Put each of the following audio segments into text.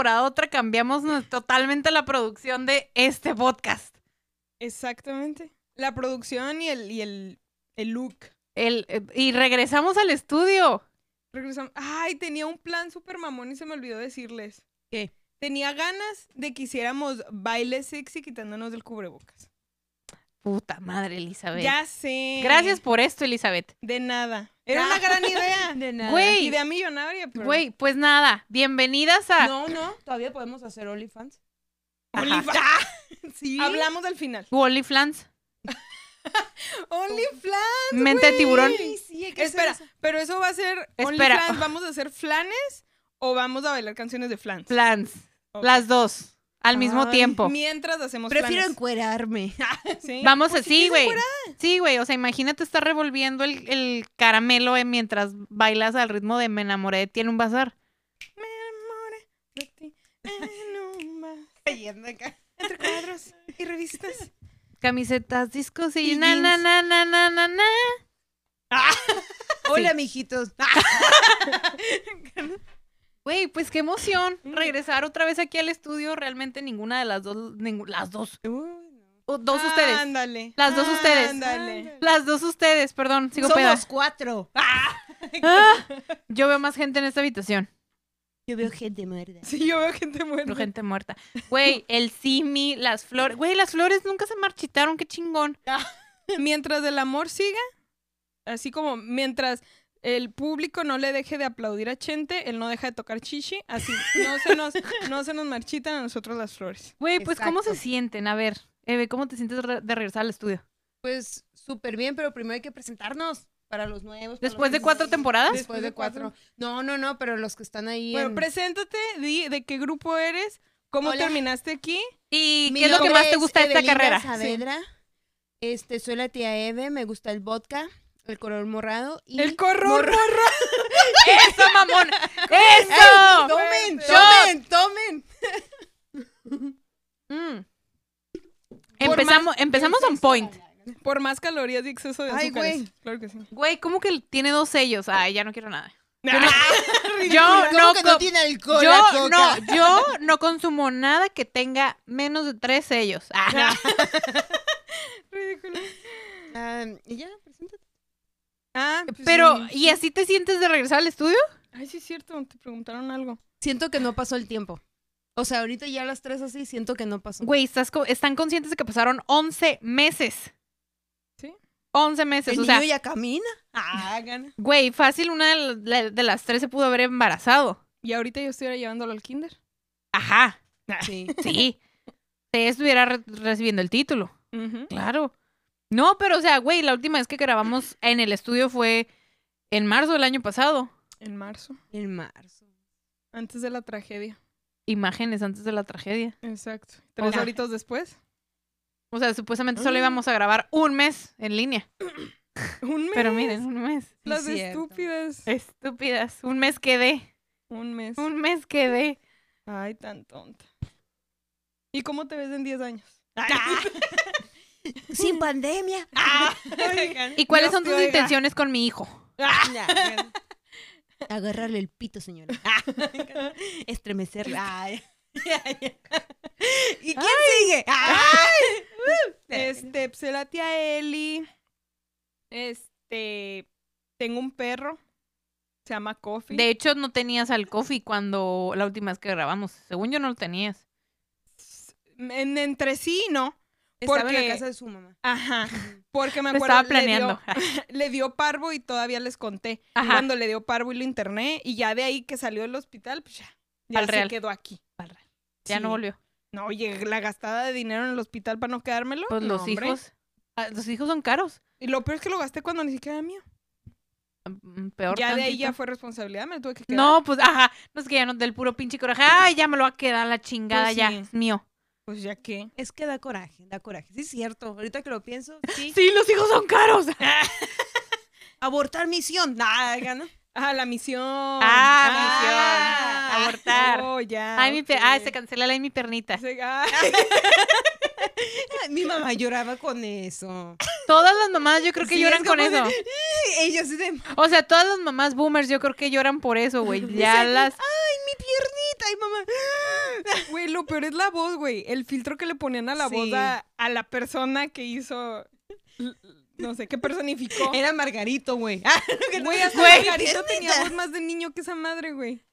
temporada a otra cambiamos totalmente la producción de este podcast. Exactamente. La producción y el, y el, el look. El, eh, y regresamos al estudio. Regresamos. Ay, tenía un plan súper mamón y se me olvidó decirles. ¿Qué? Tenía ganas de que hiciéramos baile sexy quitándonos del cubrebocas. Puta madre, Elizabeth. Ya sé. Gracias por esto, Elizabeth. De nada. Era una gran idea. De nada. Güey. Idea millonaria, pero... Güey, pues nada, bienvenidas a No, no, todavía podemos hacer OnlyFans. OnlyFans. Sí. Hablamos al final. OnlyFans. OnlyFans. Mente de tiburón. Sí, sí, Espera, eso. pero eso va a ser Espera. OnlyFans. ¿Vamos a hacer flanes o vamos a bailar canciones de flans? Plans. Ok. Las dos. Al mismo Ay, tiempo. Mientras hacemos Prefiero flanes. encuerarme. ¿Sí? Vamos a, Pues sí, güey. Sí, güey. O sea, imagínate estar revolviendo el, el caramelo eh, mientras bailas al ritmo de Me enamoré de ti en un bazar. Me enamoré de ti en un bar, Entre cuadros y revistas. Camisetas, discos y, Y na, na, na, na, na, na, na. Hola, mijitos. Güey, pues qué emoción Mm. regresar otra vez aquí al estudio. Realmente ninguna de las dos, las dos, o dos ustedes. Ándale. Las dos ustedes. Ándale. Las dos ustedes, perdón, sigo Somos peda. cuatro. Ah, yo veo más gente en esta habitación. Yo veo gente muerta. Sí, yo veo gente muerta. Veo gente muerta. Güey, el simi, las flores. Güey, las flores nunca se marchitaron, qué chingón. Mientras el amor siga, así como mientras el público no le deje de aplaudir a Chente, él no deja de tocar chichi, así no se nos, no se nos marchitan a nosotros las flores. Güey, pues ¿cómo se sienten? A ver, Eve, ¿cómo te sientes de re- de regresar al estudio? Pues súper bien, pero primero hay que presentarnos para los nuevos. Después los de cuatro temporadas. Después de cuatro. No, no, no, pero los que están ahí. Bueno, en- preséntate, di de qué grupo eres, cómo Hola. terminaste aquí. ¿Y Mi qué es lo que más te gusta de esta carrera? Saavedra. Este, soy la tía Eve, me gusta el vodka, el color morado y... El corro Morra- morro. ¡Eso, mamón! ¡Eso! ¡Tomen, tomen, tomen! Mm. Empezamos, empezamos on point. Por más calorías y exceso de Ay, azúcares. güey. Claro que sí. Güey, ¿cómo que tiene dos sellos? Ay, ya no quiero nada. Yo ¿Cómo no, que no tiene alcohol yo la coca? no, yo no consumo nada que tenga menos de tres sellos. Ah. Ridículo. Y ya, preséntate. Ah, pues Pero, sí. ¿y así te sientes de regresar al estudio? Ay, sí es cierto, te preguntaron algo. Siento que no pasó el tiempo. O sea, ahorita ya a las tres así, siento que no pasó. Güey, ¿estás co- están conscientes de que pasaron 11 meses. ¿Sí? 11 meses, El o sea, niño ya camina. Ah, gana. güey, fácil una de la- de las tres se pudo haber embarazado. Y ahorita yo estuviera llevándolo al kinder. Ajá, Sí. sí. Te estuviera re- recibiendo el título. Claro. No, pero o sea, güey, la última vez que grabamos en el estudio fue en marzo del año pasado. En marzo, En marzo. antes de la tragedia. Imágenes antes de la tragedia. Exacto. Tres horitos después. O sea, supuestamente solo Ah. íbamos a grabar un mes en línea. Un mes. Pero miren, un mes. Las estúpidas. Estúpidas. Un mes quedé. Un mes. Un mes quedé. Ay, tan tonta. ¿Y cómo te ves en 10 años? Sin pandemia. ¿Y cuáles son tus oiga. intenciones con mi hijo? Agarrarle el pito, señora. Estremecerle. Ay. ¿Y quién sigue? Este, pues la tía Eli. Este, tengo un perro. Se llama Coffee. De hecho, no tenías al coffee cuando la última vez que grabamos. Según yo, no lo tenías. En, entre sí, ¿no? Estaba en Porque- la casa de su mamá. Ajá. Porque me acuerdo. estaba planeando. Le dio, le dio parvo y todavía les conté. Ajá. Cuando le dio parvo y lo interné. Y ya de ahí que salió del hospital, pues ya. Ya Al se real. quedó aquí. Ya Sí. no volvió. No, oye, la gastada de dinero en el hospital para no quedármelo. Pues no, los hombre. hijos. ah, Los hijos son caros. Y lo peor es que lo gasté cuando ni siquiera era mío. Mm, Peor Ya de ahí ya fue responsabilidad, me lo tuve que quedar. No, pues, ajá. No es que ya no del puro pinche coraje. Ay, ya me lo va a quedar la chingada, Pues ya. Es mío. Pues ya que. Es que da coraje, da coraje. Sí, es cierto. Ahorita que lo pienso, sí. Sí, los hijos son caros. Abortar misión. Nada, gana. Ah, la misión. Ah, misión. Abortar. Oh, ya. Ay, mi pe- Ay, ok. se cancela la de mi pernita. Se- ay, Mi mamá lloraba con eso. Todas las mamás yo creo que Sí, lloran es con eso. de- Ellos sí de, O sea, todas las mamás boomers yo creo que lloran por eso, güey. Ya Dicen, las... Ay, mi piernita. Ay, mamá. Güey, lo peor es la voz, güey. El filtro que le ponían a la voz Sí. a, a la persona que hizo. No sé, que personificó. Era Margarito, güey. Ah, Güey, hasta Güey, Margarito tenía voz más de niño que esa madre, güey.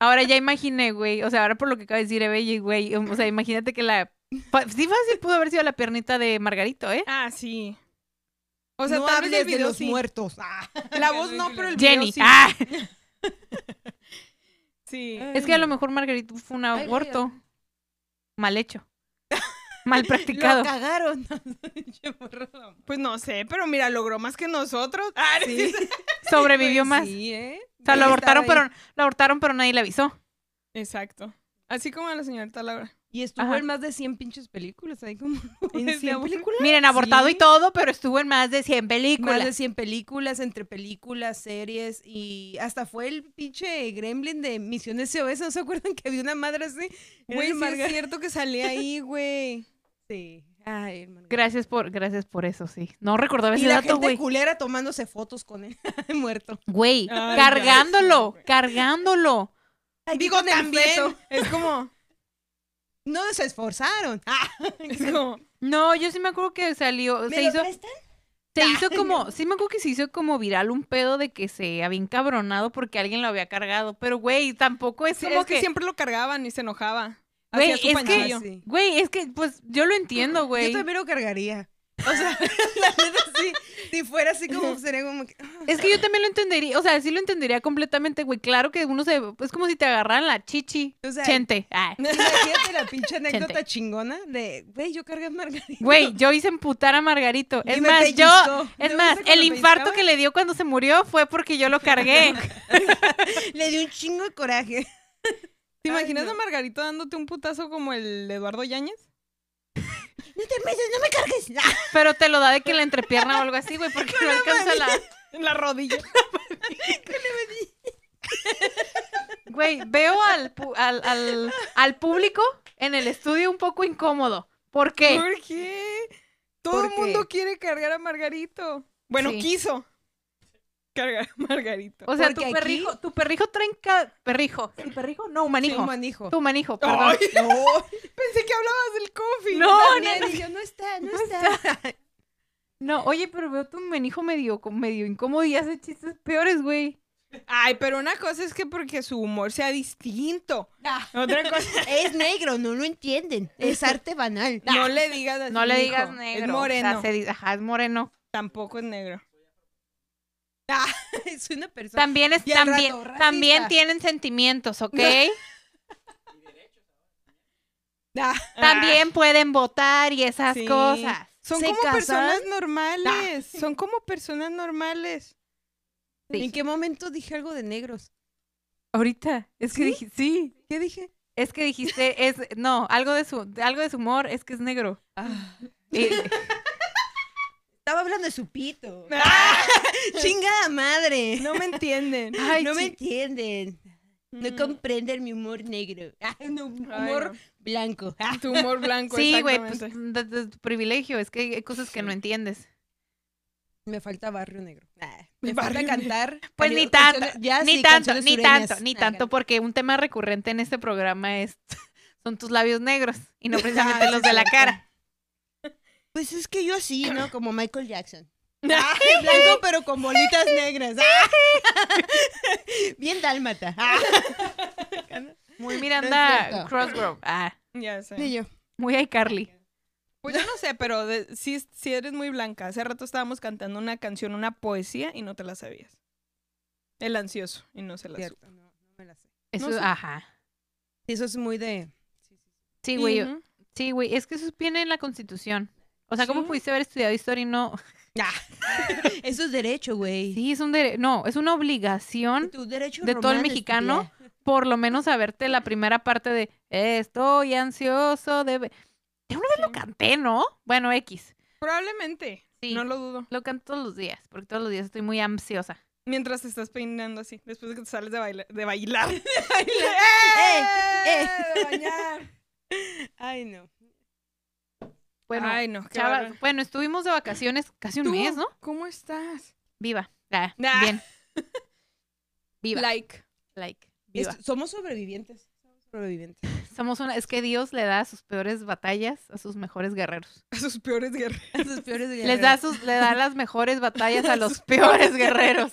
Ahora ya imaginé, güey. O sea, ahora por lo que acaba de decir Ebelle, güey. O sea, imagínate que la. Sí, fácil pudo haber sido la piernita de Margarito, ¿eh? Ah, sí. O sea, no tal vez de los sí. muertos. Ah. La voz no, pero el video Jenny. sí. Ah, Sí. es que a lo mejor Margarito fue un Ay, aborto. Mal hecho. Mal Lo practicado. cagaron. Pues no sé, pero mira, logró más que nosotros. Ah, Sí. Sobrevivió más. Sí, ¿eh? O sea, lo abortaron, pero, lo abortaron, pero nadie le avisó. Exacto. Así como a la señorita Laura. Y estuvo Ajá. en más de 100 pinches películas. Ahí como... ¿En de 100 aborto. películas? Miren, abortado y todo, pero estuvo en más de 100 Más películas. de 100 películas, entre películas, series y hasta fue el pinche gremlin de Misiones SOS. ¿No se acuerdan que había una madre así? Güey, sí es cierto que salía ahí, güey. Sí. Ay, Margarito. Gracias por, gracias por eso, sí. No recordaba Y ese la dato, gente güey. culera tomándose fotos con él muerto. Güey, cargándolo, cargándolo. Digo, también. Es como. No se esforzaron. Ah. No, yo sí me acuerdo que salió, ¿Me se lo hizo, prestan? se hizo como, sí me acuerdo que se hizo como viral un pedo de que se había encabronado porque alguien lo había cargado, pero güey, tampoco es como es que, que, siempre lo cargaban y se enojaba. Güey, es que- panchillo. Güey, es que pues yo lo entiendo, güey. Yo también lo cargaría. O sea, la neta sí. Si fuera así como sería como que. ah, Es que yo también lo entendería, o sea, sí lo entendería completamente, güey. Claro que uno se, es como si te agarraran la chichi, O sea, chente. Ah. Imagínate la pinche anécdota Chente. chingona de, güey, yo cargué a Margarita. Güey, yo hice emputar a Margarito. Es más, yo, es ¿No más, el infarto que le dio cuando se murió fue porque yo lo cargué. Le dio un chingo de coraje. ¿Te Ay, imaginas no. a Margarito dándote un putazo como el Eduardo Yáñez? No te metas, no me cargues. Ah, Pero te lo da de que la entrepierna o algo así, güey, porque no alcanza la. En la rodilla. Güey, veo al, pu- al, al, al público en el estudio un poco incómodo. ¿Por qué? ¿Por qué? Todo ¿Por el mundo quiere cargar a Margarito. Bueno, Sí. quiso cargar a Margarito. O sea, tu aquí- perrijo, tu perrijo trae ca- perrijo. ¿Sí, perrijo? No, humanijo. Un manijo. Tu perdón. Ay, No, pensé que hablabas del coffee. No, no, y yo, no está, no está. No, oye, pero veo tu humanijo medio, como medio incómodo y hace chistes peores, güey. Ay, pero una cosa es que porque su humor sea distinto. Ah, Otra cosa, Es negro, no lo entienden. Es arte banal. no le digas así, No le digas negro. Es o sea, moreno. se dice- ajá, es moreno. Tampoco es negro. Es una persona. También es, también, rato, también tienen sentimientos, ¿ok? Ah, También pueden votar y esas Sí. cosas. Son ¿Se como casan? personas normales. Son como personas normales. Sí. ¿En qué momento dije algo de negros? Ahorita, es que ¿Sí? dije, sí, ¿Qué dije? es que dijiste, es, no, algo de su, algo de su humor es que es negro. Y- Estaba hablando de su pito. Ah, ¡Chingada madre! no me entienden. ay, no me entienden. No Mm. comprenden mi humor negro. Ah, no, humor Ay, blanco. Ah. Tu humor blanco, sí, güey, pues exactamente. de, de tu privilegio, es que hay cosas que no entiendes. Me falta barrio negro. Ah, me Barrio falta cantar. Pues ni tanto, jazz ni tanto, ni sureñas. tanto, ni Ah, tanto, porque un tema recurrente en este programa es son tus labios negros y no precisamente Ah, los de la cara. Pues es que yo así, ¿no? Como Michael Jackson. Ah, blanco pero con bolitas negras. Ah. Bien dálmata. Ah. Muy No Miranda cierto. Crossgrove. Ah, Ya sé. Y yo. muy iCarly. Pues yo no sé, pero de- sí, sí eres muy blanca. Hace rato estábamos cantando una canción, una poesía, y no te la sabías. El ansioso, y no se la supo. Cierto, no, no me la sé. Eso, No sé. ajá. Eso es muy de. Sí, güey. Sí, güey. Es que eso viene en la Constitución. O sea, ¿cómo Sí. pudiste haber estudiado historia y no? Eso es derecho, güey. Sí, es un dere- no, es una obligación Tu derecho de todo el mexicano, por lo menos saberte la primera parte de estoy ansioso de ve-". Ya una vez lo canté, ¿no? Bueno, X. Probablemente. Sí. No lo dudo. Lo canto todos los días, porque todos los días estoy muy ansiosa. Mientras te estás peinando así, después de que te sales de, baila- de bailar. ¡Eh! ¡Eh! De bañar. Ay, no. Bueno, Ay, no, chava- bueno, estuvimos de vacaciones casi un ¿Tú mes, ¿no? ¿Cómo estás? Viva. Ah. Bien. Viva. Like. like. Viva. Es- somos sobrevivientes. sobrevivientes. Somos una, es que Dios le da sus peores batallas a sus mejores guerreros. A sus peores guerreros. A sus peores Les da sus, le da las mejores batallas a los peores guerreros.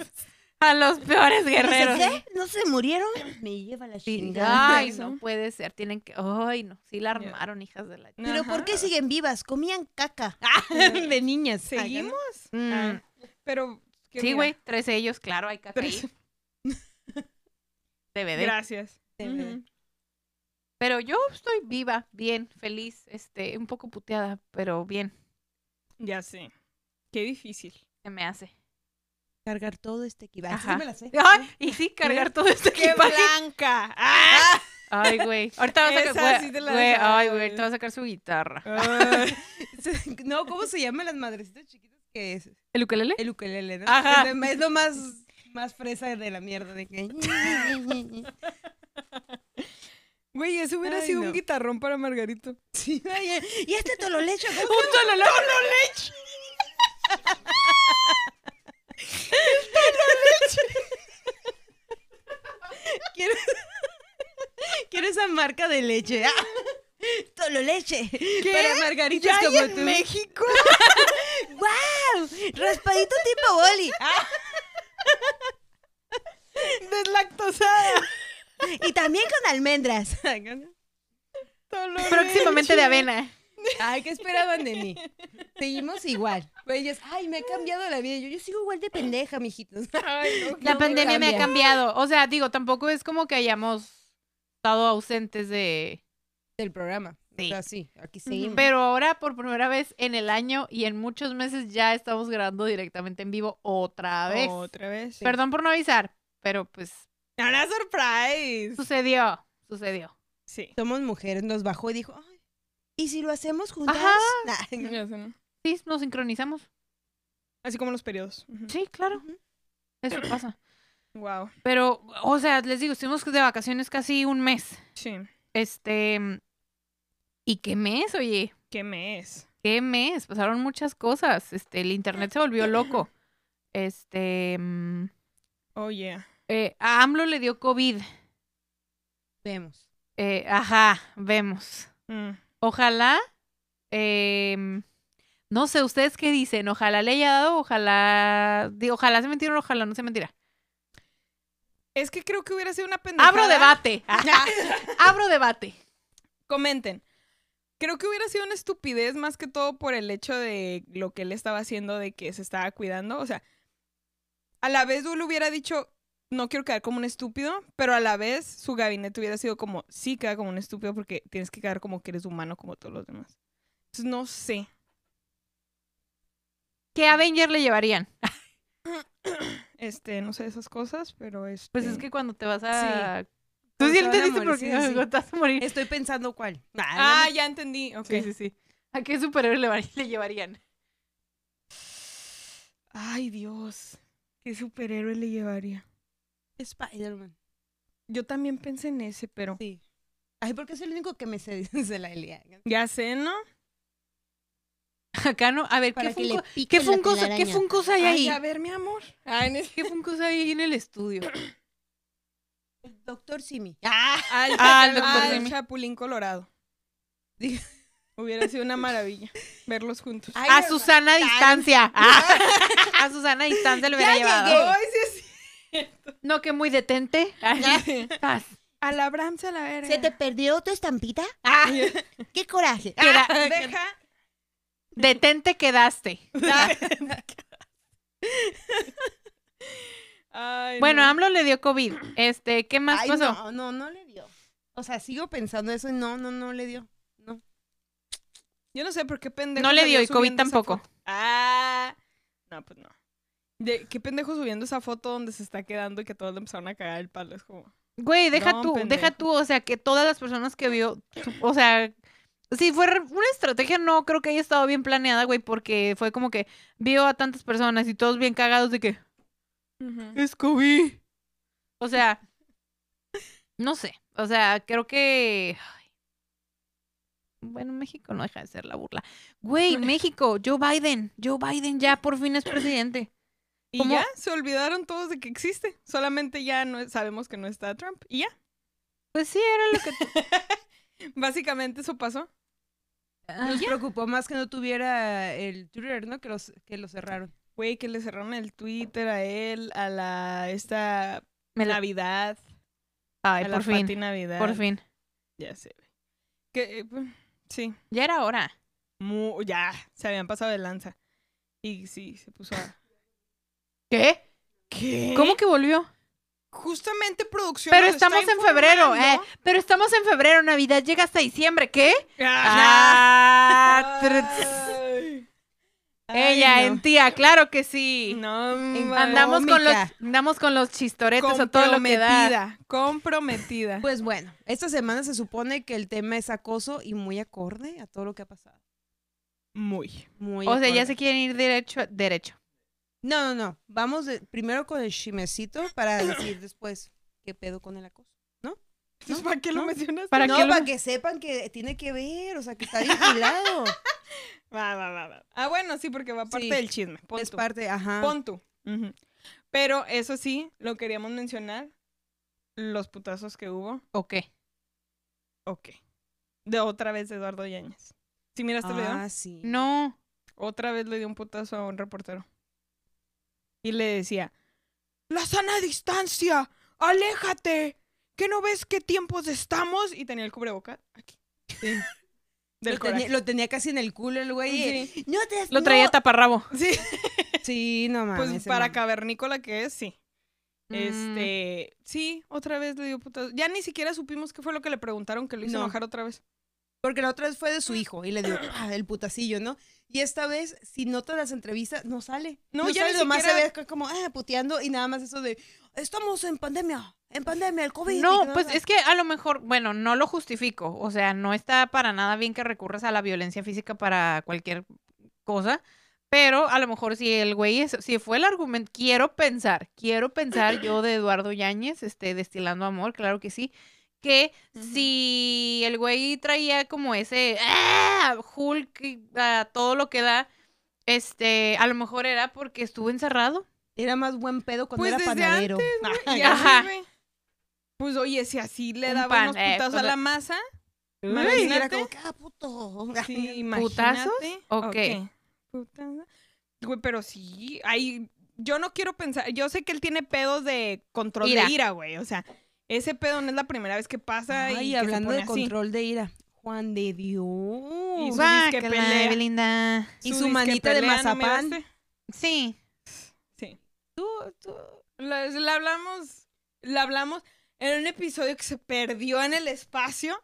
A los peores guerreros. ¿Qué? ¿No se murieron? Me lleva la chingada. Ay, no puede ser. Tienen que. Ay, no. Sí la armaron, hijas de la. ¿Pero por qué siguen vivas? Comían caca. de niñas. ¿Seguimos? Mm, Ah, pero. sí, güey. Tres de ellos, claro, hay caca ahí. tres- DVD. Gracias. DVD. Ujú. Pero yo estoy viva, bien, feliz, este, un poco puteada, pero bien, Ya sé. Qué difícil. se me hace. Cargar todo este equipaje. Ajá. Sí me la sé. Ay, y sí, cargar todo este ¡Qué equipaje. blanca! ¡Ah! Ay, güey. Ahorita vas a sacar. sí te ay, güey, ahorita va a sacar su guitarra. No, ¿cómo se llaman las madrecitas chiquitas? que es? ¿El ukelele? El ukelele, ¿no? Ajá. Es lo- más, más fresa de la mierda. De que... Güey, ese hubiera Ay, sido no. un guitarrón para Margarito. Sí, ay, y este tololecho. ¿Cómo ¡Un tolololeche! Quiero, quiero esa marca de leche. Ah, Tololeche. Para margaritas ¿Ya hay como en tú. México? ¡Wow! Raspadito tipo boli. Ah, Deslactosada. y también con almendras. Próximamente de avena. Ay, ¿qué esperaban de mí? Seguimos igual. Pues ellos, ay, me ha cambiado la vida. Yo, yo sigo igual de pendeja, mijitos. Ay, no. La No me pandemia me ha cambia. cambiado. O sea, digo, tampoco es como que hayamos estado ausentes de. Del programa. Sí. O sea, sí, aquí seguimos. Pero ahora, por primera vez en el año y en muchos meses, ya estamos grabando directamente en vivo otra vez. Otra vez. Perdón por no avisar, pero pues Una surprise. sucedió. Sucedió. Sí. Somos mujeres, nos bajó y dijo, ay, ¿y si lo hacemos juntas? Ajá. Nah. Ya sé, ¿no? Sí, nos sincronizamos. Así como los periodos. Sí, claro. Eso pasa. Wow. Pero, o sea, les digo, estuvimos de vacaciones casi un mes. Sí. Este. ¿Y qué mes, oye? ¿Qué mes? ¿Qué mes? Pasaron muchas cosas. Este, el internet se volvió loco. Este. mm, Oh, yeah. eh, a AMLO le dio COVID. Vemos. Eh, ajá, vemos. Mm. Ojalá. em, no sé, ¿ustedes qué dicen? Ojalá le haya dado, ojalá. Ojalá se mentira, ojalá no se mentira. Es que creo que hubiera sido una pendejada. Abro debate. Abro debate. Comenten. Creo que hubiera sido una estupidez más que todo por el hecho de lo que él estaba haciendo, de que se estaba cuidando. O sea, a la vez le hubiera dicho, no quiero quedar como un estúpido, pero a la vez su gabinete hubiera sido como, sí, queda como un estúpido porque tienes que quedar como que eres humano como todos los demás. Entonces, no sé. ¿Qué Avenger le llevarían? Este, no sé esas cosas, pero este... Pues es que cuando te vas a. Tú sí van a entendiste por sí, qué sí, sí. vas a morir. Estoy pensando cuál. Ah, ya entendí. Ok. Sí, sí, sí. ¿A qué superhéroe le, le llevarían? Ay, Dios. ¿Qué superhéroe le llevaría? Spider-Man. Yo también pensé en ese, pero... Sí. Ay, porque es el único que me sé de la Elia. Ya sé, ¿no? Acá no. A ver, Para ¿qué, funko- ¿qué, funcos, ¿qué funcos hay Ay, ahí? a ver, mi amor. Ay, ne- ¿Qué funcos hay ahí en el estudio? El Doctor Simi. Ah, Al, Ah, el doctor Simi. Chapulín Colorado. Hubiera sido una maravilla verlos juntos. Ay, A no, Susana a distancia. Ah, a Susana a distancia le hubiera Ya llevado. llegué. Ay, sí, sí. No, que muy detente. Paz. A la Brahms a la verga. ¿Se te perdió tu estampita? Ah, ¡Qué coraje! Queda- Ah, Deja. Detente quedaste. Ay, Bueno, no. AMLO le dio COVID. Este, ¿qué más Ay, pasó? no, no, no le dio. O sea, sigo pensando eso y no, no, no le dio. No. Yo no sé por qué pendejo. No le dio y COVID tampoco. Ah. No, pues no. De, ¿Qué pendejo subiendo esa foto donde se está quedando y que todos le empezaron a cagar el palo? Es como. Güey, deja No, tú, deja tú, o sea, que todas las personas que vio, o sea, si fue una estrategia, no creo que haya estado bien planeada, güey, porque fue como que vio a tantas personas y todos bien cagados de que es COVID. O sea, no sé, o sea, creo que... ay. Bueno, México no deja de ser la burla. Güey, México, Joe Biden, Joe Biden ya por fin es presidente. Y ¿Cómo? ya se olvidaron todos de que existe. Solamente ya no sabemos que no está Trump. Y ya. Pues sí, era lo que... Básicamente eso pasó. Ah, Nos preocupó más que no tuviera el Twitter, ¿no? Que, los, que lo cerraron. Güey, que le cerraron el Twitter a él, a la esta Me la- Navidad, Ay, a por la fin, Pati Navidad. por fin. Ya sé. Que eh, sí, Ya era hora. mu- ya se habían pasado de lanza. Y sí, se puso a ¿Qué? ¿Qué? ¿Cómo que volvió? Justamente producción. Pero estamos en febrero, eh. Pero estamos en febrero, Navidad llega hasta diciembre, ¿qué? Ah. Ah. Ay. Ella Ay, en no. tía, claro que sí. No, Andamos con los, andamos con los chistoretes o todo lo que da. comprometida, comprometida. Pues bueno, esta semana se supone que el tema es acoso y muy acorde a todo lo que ha pasado. Muy. Muy O sea, ya acorde. se quieren ir derecho, derecho. No, no, no. Vamos de- primero con el chimecito para decir después qué pedo con el acoso. Entonces, ¿Para qué lo ¿No? mencionas? ¿Para no, qué lo- para que sepan que tiene que ver, o sea, que está vinculado. Va, va, va, va. Ah, bueno, sí, porque va parte Sí. del chisme. Pon es tú. parte, ajá. Pon tú. Ujú. Pero eso sí, lo queríamos mencionar. Los putazos que hubo. ¿O qué? Ok. De otra vez de Eduardo Yáñez. ¿Sí miraste el video? Ah, sí. No. Otra vez le dio un putazo a un reportero. Y le decía, la sana distancia, aléjate, que no ves qué tiempos estamos. Y tenía el cubrebocas aquí. Sí. Del Lo tenía, coraje. lo tenía casi en el culo el güey. Sí. No te Lo traía no. taparrabo. Sí. Sí, no mames. Pues para cavernícola que es, sí. Mm. Este, sí, otra vez le dio putazo. Ya ni siquiera supimos qué fue lo que le preguntaron que lo hizo No. enojar otra vez. Porque la otra vez fue de su hijo y le dio ah, el putacillo, ¿no? Y esta vez, si notas las entrevistas, no sale. No, No, ya sale, nomás siquiera- se ve como, ah, puteando y nada más eso de, estamos en pandemia, en pandemia, el COVID. No, pues es que a lo mejor, bueno, no lo justifico. O sea, no está para nada bien que recurras a la violencia física para cualquier cosa. Pero a lo mejor si el güey, es, si fue el argumento, quiero pensar, quiero pensar yo de Eduardo Yáñez, este, destilando amor, claro que sí, que si el güey traía como ese ¡ah! Hulk, y, ah, todo lo que da, este, a lo mejor era porque estuvo encerrado. Era más buen pedo cuando Pues era desde panadero. Y Ajá. Pues oye, si así le Un daba pan, unos eh, putazos pues, a la masa, Uy, Imagínate. era como que, ah, puto. sí, ¿Putazos? imagínate. ¿O qué? Ok. Putazo. Güey, pero sí, hay... Yo no quiero pensar... Yo sé que él tiene pedos de control Ira. de ira, güey. O sea, ese pedo no es la primera vez que pasa y Ay, que se hablando pone de así. control de ira. Juan de Dios. Y su Guácala, disque pelea. Y su manita de pelea, ¿no mazapán. miraste? Sí. Sí. Tú, tú. La, la hablamos, la hablamos en un episodio que se perdió en el espacio.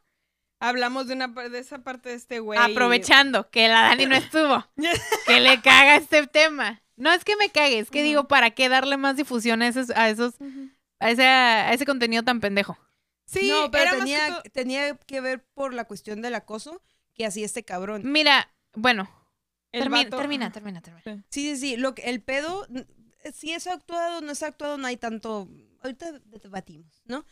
Hablamos de una de esa parte de este güey. Aprovechando que la Dani no estuvo. que le caga este tema. No es que me cague, es que digo, ¿para qué darle más difusión a esos, a esos. A ese, a ese contenido tan pendejo? Sí, no, pero era más que tenía, todo- tenía que ver por la cuestión del acoso que hacía este cabrón. Mira, bueno, termina, vato- termina, termina, termina. Sí, sí, sí. Lo que, el pedo, si es actuado o no es actuado, no hay tanto. Ahorita debatimos, ¿no?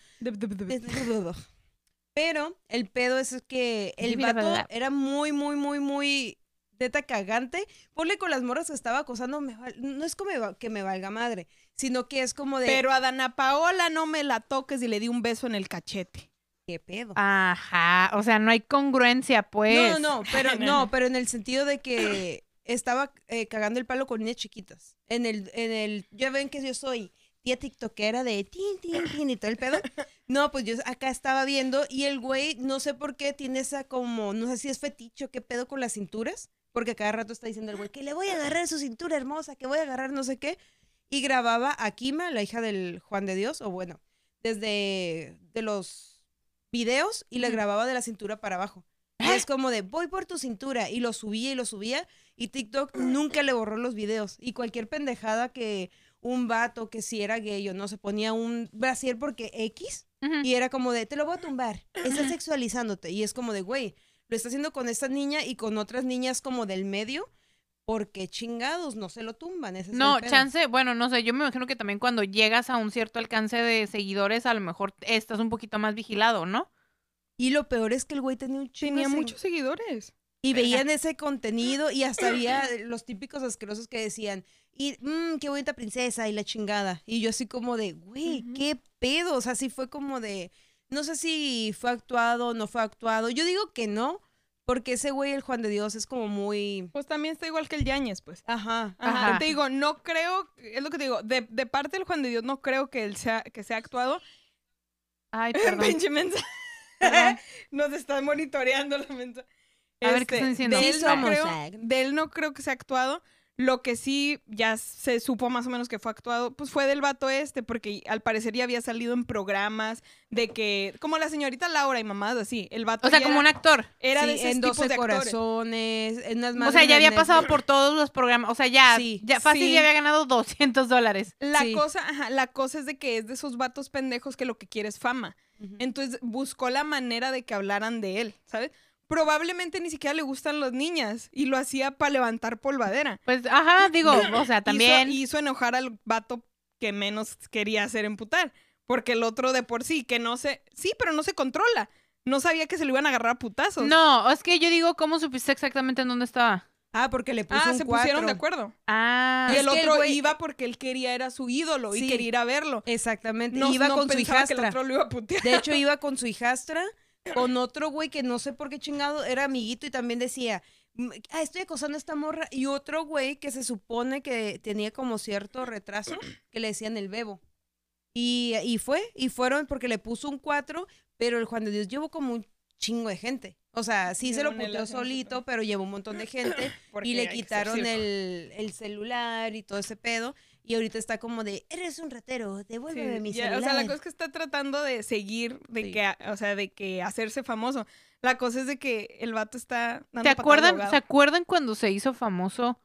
Pero el pedo es que el vato era muy, muy, muy, muy teta cagante. Ponle con las morras que estaba acosando, me val- no es como que me valga madre, sino que es como de. Pero a Dana Paola no me la toques y le di un beso en el cachete. ¿Qué pedo? Ajá, o sea, no hay congruencia, pues. No, no, no, pero no. pero en el sentido de que estaba eh, cagando el palo con niñas chiquitas. En el, en el, ya ven que yo soy tía tiktokera de tin, tin, tin y todo el pedo. No, pues yo acá estaba viendo y el güey, no sé por qué, tiene esa como, no sé si es feticho, qué pedo con las cinturas, porque cada rato está diciendo el güey que le voy a agarrar su cintura hermosa, que voy a agarrar no sé qué. Y grababa a Kima, la hija del Juan de Dios, o bueno, desde de los videos y le grababa de la cintura para abajo. Y es como de, voy por tu cintura. Y lo subía y lo subía. Y TikTok nunca le borró los videos. Y cualquier pendejada que un vato que si era gay o no se ponía un brasier porque X. Y era como de, te lo voy a tumbar. Estás sexualizándote. Y es como de, güey, lo está haciendo con esta niña y con otras niñas como del medio. Porque chingados, no se lo tumban. Ese No, chance, bueno, no sé, yo me imagino que también cuando llegas a un cierto alcance de seguidores, a lo mejor estás un poquito más vigilado, ¿no? Y lo peor es que el güey tenía un chingo Tenía muchos seguidores. Y veían ese contenido y hasta había los típicos asquerosos que decían, y mmm, qué bonita princesa y la chingada. Y yo así como de, güey, qué pedo. O sea, sí fue como de, No sé si fue actuado o no fue actuado. Yo digo que no, porque ese güey, el Juan de Dios, es como muy... Pues también está igual que el Yañez, pues. Ajá. Ajá. Ajá. Te digo, no creo, es lo que te digo, de, de parte del Juan de Dios no creo que él sea, que sea actuado. Ay, perdón. Pinche mensa. Perdón. Nos están monitoreando la mensa. A ver, ¿qué están diciendo? De Sí él, no creo, de él no creo que sea actuado. Lo que sí ya se supo más o menos que fue actuado, pues fue del vato este, porque al parecer ya había salido en programas de que, como la señorita Laura y mamadas así, el vato O sea, como un actor. era de esos en tipos 12 de actores. corazones, en O sea, ya había pasado por todos los programas. O sea, ya, Sí, ya fácil sí. ya había ganado 200 dólares. La Sí. cosa, ajá, la cosa es de que es de esos vatos pendejos que lo que quiere es fama. Entonces buscó la manera de que hablaran de él, ¿sabes? Probablemente ni siquiera le gustan las niñas y lo hacía para levantar polvadera. Pues, ajá, digo, o sea, también. Hizo, hizo enojar al vato que menos quería hacer emputar. Porque el otro de por sí, que no se... Sí, pero no se controla. No sabía que se lo iban a agarrar a putazos. No, es que yo digo, ¿cómo supiste exactamente en dónde estaba? Ah, porque le puso Ah, un se pusieron de acuerdo. Ah, y Es el que el otro güey- iba porque él quería, era su ídolo y quería ir a verlo. Exactamente. No, iba no con su pensaba que el otro lo iba a putear. De hecho, iba con su hijastra, con otro güey que no sé por qué chingado era amiguito y también decía, "Mm, ah, estoy acosando a esta morra. Y otro güey que se supone que tenía como cierto retraso, que le decían el bebo. Y, y fue, y fueron porque le puso un cuatro, pero el Juan de Dios llevó como un chingo de gente. O sea, sí se lo puteó solito, pero llevó un montón de gente. Y le quitaron el, el celular y todo ese pedo. Y ahorita está como de, eres un ratero, devuélveme Sí, mi ya, celular. O sea, la cosa es que está tratando de seguir, de Sí. que, o sea, de que hacerse famoso. La cosa es de que el vato está dando ¿Se patadas de acuerdan. ¿Se acuerdan cuando se hizo famoso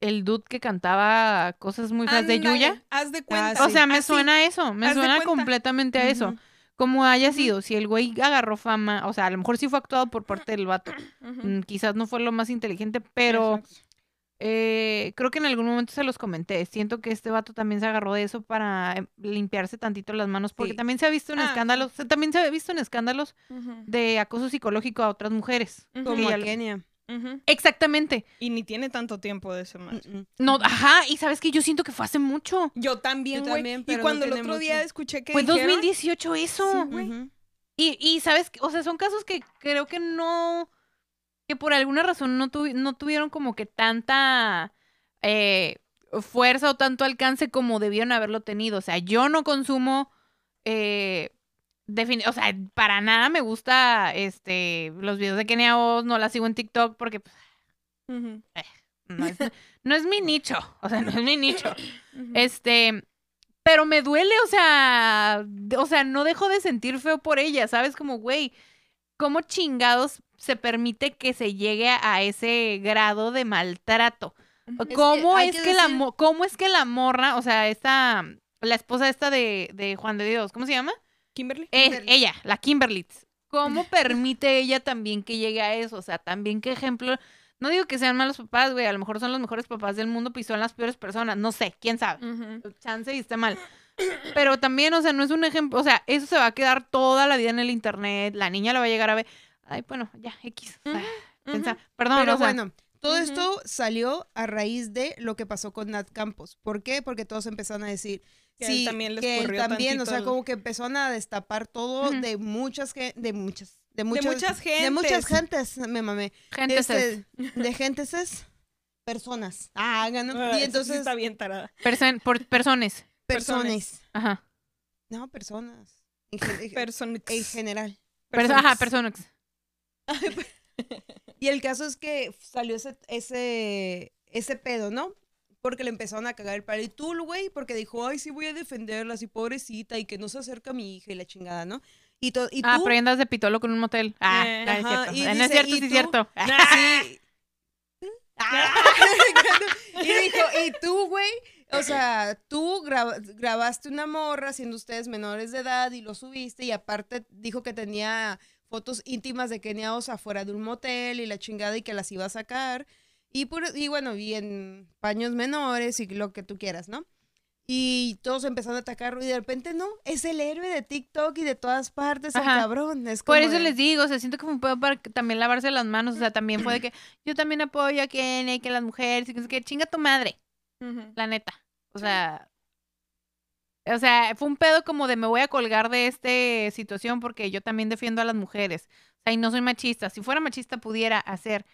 el dude que cantaba cosas muy feas de Yuya? Haz de cuenta. O sea, me Así. suena a eso, me haz suena completamente a eso. Como haya sido, si el güey agarró fama, o sea, a lo mejor sí fue actuado por parte del vato. Mm, Quizás no fue lo más inteligente, pero Exacto. Eh, creo que en algún momento se los comenté. Siento que este vato también se agarró de eso para em, limpiarse tantito las manos, porque Sí. también se ha visto en Ah, escándalos, también se ha visto en escándalos de acoso psicológico a otras mujeres. Ujú. Como ya a. Exactamente. Y ni tiene tanto tiempo de más. Mm. No, ajá, y sabes que yo siento que fue hace mucho. Yo también, güey. también, Y pero no cuando el tiene otro día mucho. escuché que Fue dijeron... 2018 eso. Güey. Y, y sabes, o sea, son casos que creo que no, que por alguna razón no, tuvi- no tuvieron como que tanta eh, fuerza o tanto alcance como debieron haberlo tenido. O sea, yo no consumo, eh, o sea, para nada me gusta este los videos de Kenia Oz, no la sigo en TikTok porque pues, Ujú. no, es, no es mi nicho, o sea, no es mi nicho. Este, pero me duele, o sea, o sea, no dejo de sentir feo por ella, ¿sabes? Como, güey, ¿cómo chingados se permite que se llegue a ese grado de maltrato? Que ¿Cómo es que que, la decir- cómo es que la morra, o sea, esta la esposa esta de, de Juan de Dios, ¿cómo se llama? Kimberly. Es Kimberly. ella, la Kimberly. ¿Cómo permite ella también que llegue a eso? O sea, también qué ejemplo. No digo que sean malos papás, güey. A lo mejor son los mejores papás del mundo, pues son las peores personas. No sé, quién sabe Ujú. chance y esté mal. Pero también, o sea, no es un ejemplo, o sea, eso se va a quedar toda la vida en el internet, la niña la va a llegar a ver. Ay, bueno, ya, X. Ujú. pensa- Perdón, Pero o sea, bueno, todo esto salió a raíz de lo que pasó con Nat Campos. ¿Por qué? Porque todos empezaron a decir, Que él sí, también le que él también, o sea, el- como que empezaron a destapar todo de muchas, de muchas, de muchas, muchas de muchas gentes. gentes, me mamé, gente Este, de gentes es personas, ah, ganó, Ah, y sí entonces está bien tarada. perso- por personas. personas, Ajá. no, personas, en, en Personas. general. Perso- ajá, personas. Y el caso es que salió ese, ese, ese pedo, ¿no? Porque le empezaron a cagar el palo. Y tú, güey, porque dijo, ay, sí voy a defenderla, así pobrecita, y que no se acerca a mi hija y la chingada, ¿no? Y, to- y Ah, tú, pero andas de pitolo con un motel. Ah, Eh, no es cierto. y no es cierto, ¿y sí es cierto. sí. Ah. y dijo, y tú, güey, o sea, tú graba- grabaste una morra siendo ustedes menores de edad y lo subiste y aparte dijo que tenía fotos íntimas de Kenia Oz afuera de un motel y la chingada y que las iba a sacar y, puro- y bueno, y en paños menores y lo que tú quieras, ¿no? Y todos empezaron a atacarlo y de repente no, es el héroe de TikTok y de todas partes, el cabrón. Es Por eso de- les digo, o sea, siento que fue un pedo para también lavarse las manos. O sea, también fue de que yo también apoyo a Kenia y que las mujeres, y que, chinga tu madre, la neta. O sea, O sea, fue un pedo como de me voy a colgar de esta situación porque yo también defiendo a las mujeres. O sea, y no soy machista. Si fuera machista pudiera hacer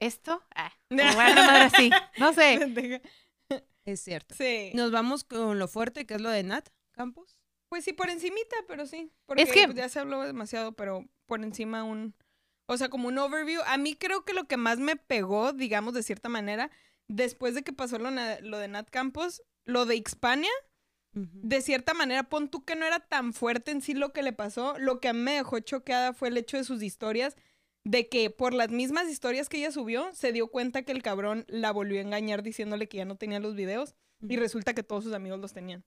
esto. Ah, me voy a llamar así. No sé. Es cierto. Sí. Nos vamos con lo fuerte, que es lo de Nat Campos. Pues sí, por encimita, pero sí. Porque Es que- ya se habló demasiado, pero por encima un... O sea, como un overview. A mí creo que lo que más me pegó, digamos, de cierta manera, después de que pasó lo, lo de Nat Campos, lo de Hispania, de cierta manera, pon tú que no era tan fuerte en sí lo que le pasó. Lo que a mí me dejó choqueada fue el hecho de sus historias, de que por las mismas historias que ella subió, se dio cuenta que el cabrón la volvió a engañar diciéndole que ya no tenía los videos. Y resulta que todos sus amigos los tenían.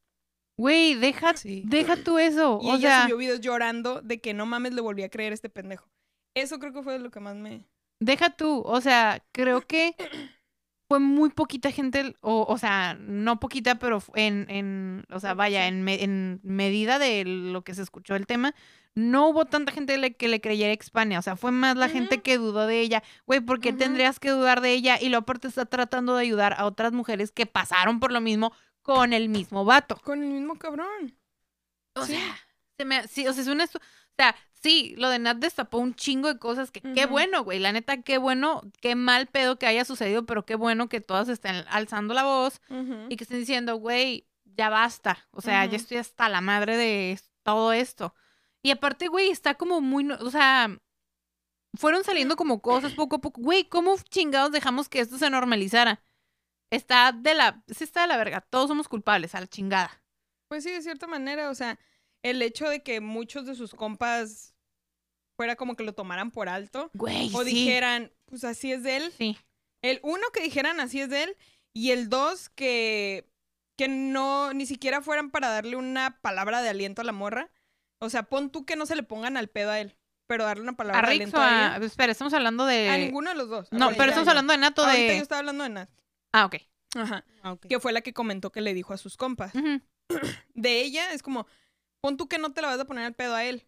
Güey, deja, Sí. deja tú eso. Y o ella sea, subió videos llorando de que no mames, le volví a creer a este pendejo. Eso creo que fue lo que más me... deja tú. O sea, creo que fue muy poquita gente, o, o sea, no poquita, pero en, en o sea, vaya, en, me- en medida de lo que se escuchó el tema, no hubo tanta gente le- que le creyera a Hispania. O sea, fue más la gente que dudó de ella. Güey, ¿por qué tendrías que dudar de ella? Y luego aparte está tratando de ayudar a otras mujeres que pasaron por lo mismo con el mismo vato. Con el mismo cabrón. O Sí. sea, se me, sí, o sea, es una o sea, sí, lo de Nat destapó un chingo de cosas que qué bueno, güey, la neta, qué bueno, qué mal pedo que haya sucedido, pero qué bueno que todas estén alzando la voz y que estén diciendo, güey, ya basta, o sea, ya estoy hasta la madre de todo esto. Y aparte, güey, está como muy, o sea, fueron saliendo como cosas poco a poco. Güey, ¿cómo chingados dejamos que esto se normalizara? Está de la, sí está de la verga, todos somos culpables, a la chingada. Pues sí, de cierta manera, o sea, el hecho de que muchos de sus compas fuera como que lo tomaran por alto Güey, o sí. dijeran, pues así es de él. Sí. El uno que dijeran así es de él y el dos que que no ni siquiera fueran para darle una palabra de aliento a la morra. O sea, pon tú que no se le pongan al pedo a él, pero darle una palabra ¿A de aliento a, a... ella. Espera, estamos hablando de... A ninguno de los dos. No, Ahorita pero estamos hablando de Nato Ahorita de... yo estaba hablando de Nat. Ah, ok. Ajá. Ah, ok. Que fue la que comentó que le dijo a sus compas. De ella es como, pon tú que no te la vas a poner al pedo a él.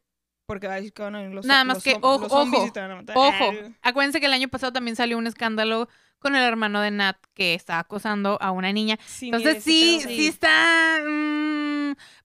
Porque va a decir que van los Nada más los que, ojo, ojo. Ojo, acuérdense que el año pasado también salió un escándalo con el hermano de Nat que estaba acosando a una niña. sí, Entonces mire, sí, pedo, sí está...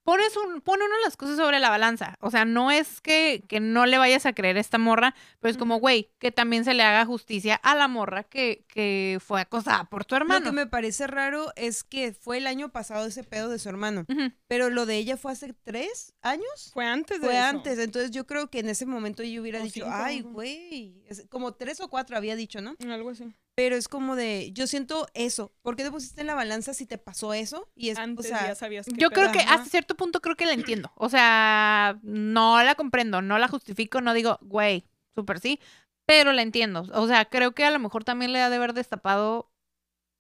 pones un, pone uno las cosas sobre la balanza. O sea, no es que, que no le vayas a creer a esta morra, pero es como, güey, que también se le haga justicia a la morra que, que fue acosada por tu Lo hermano. que me parece raro es que fue el año pasado ese pedo de su hermano, pero lo de ella fue hace tres años. Fue antes de Fue eso. antes, entonces yo creo que en ese momento yo hubiera O dicho, cinco, ay, güey, es como tres o cuatro había dicho, ¿no? Algo así. Pero es como de, yo siento eso, ¿por qué te pusiste en la balanza si te pasó eso? Y es, Antes o sea, ya sabías que Yo creo que hasta cierto punto creo que la entiendo. O sea, no la comprendo, no la justifico, no digo, güey, súper sí, pero la entiendo. O sea, creo que a lo mejor también le ha de haber destapado,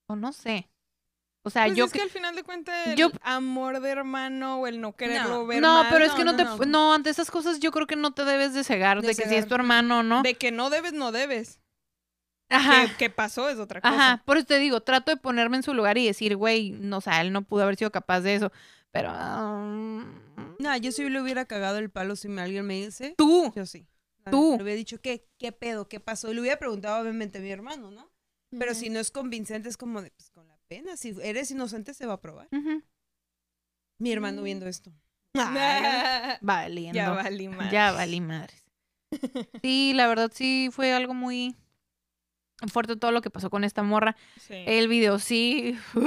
o no sé. O sea, Pues yo es que al final de cuentas el yo- amor de hermano o el no quererlo No. ver No, mal, pero es no, que no, no, te... no. No, ante esas cosas yo creo que no te debes de cegar de, De que si es tu hermano o no. de que no debes, no debes. Ajá. Que, que pasó es otra cosa. Ajá, por eso te digo, trato de ponerme en su lugar y decir, güey, no, o sea, él no pudo haber sido capaz de eso. Pero... um, no, yo sí le hubiera cagado el palo si me- alguien me dice, tú. yo sí. Tú. Le hubiera dicho, ¿qué, qué pedo? ¿Qué pasó? Y le hubiera preguntado obviamente a mi hermano, ¿no? Pero si no es convincente es como de, pues con la pena, si eres inocente se va a probar. Ujú. Mi hermano Mm. viendo esto. Valiendo. ya valí más. Ya valí madres. Sí, la verdad sí fue algo muy fuerte todo lo que pasó con esta morra. Sí. El video sí. ¡Uh!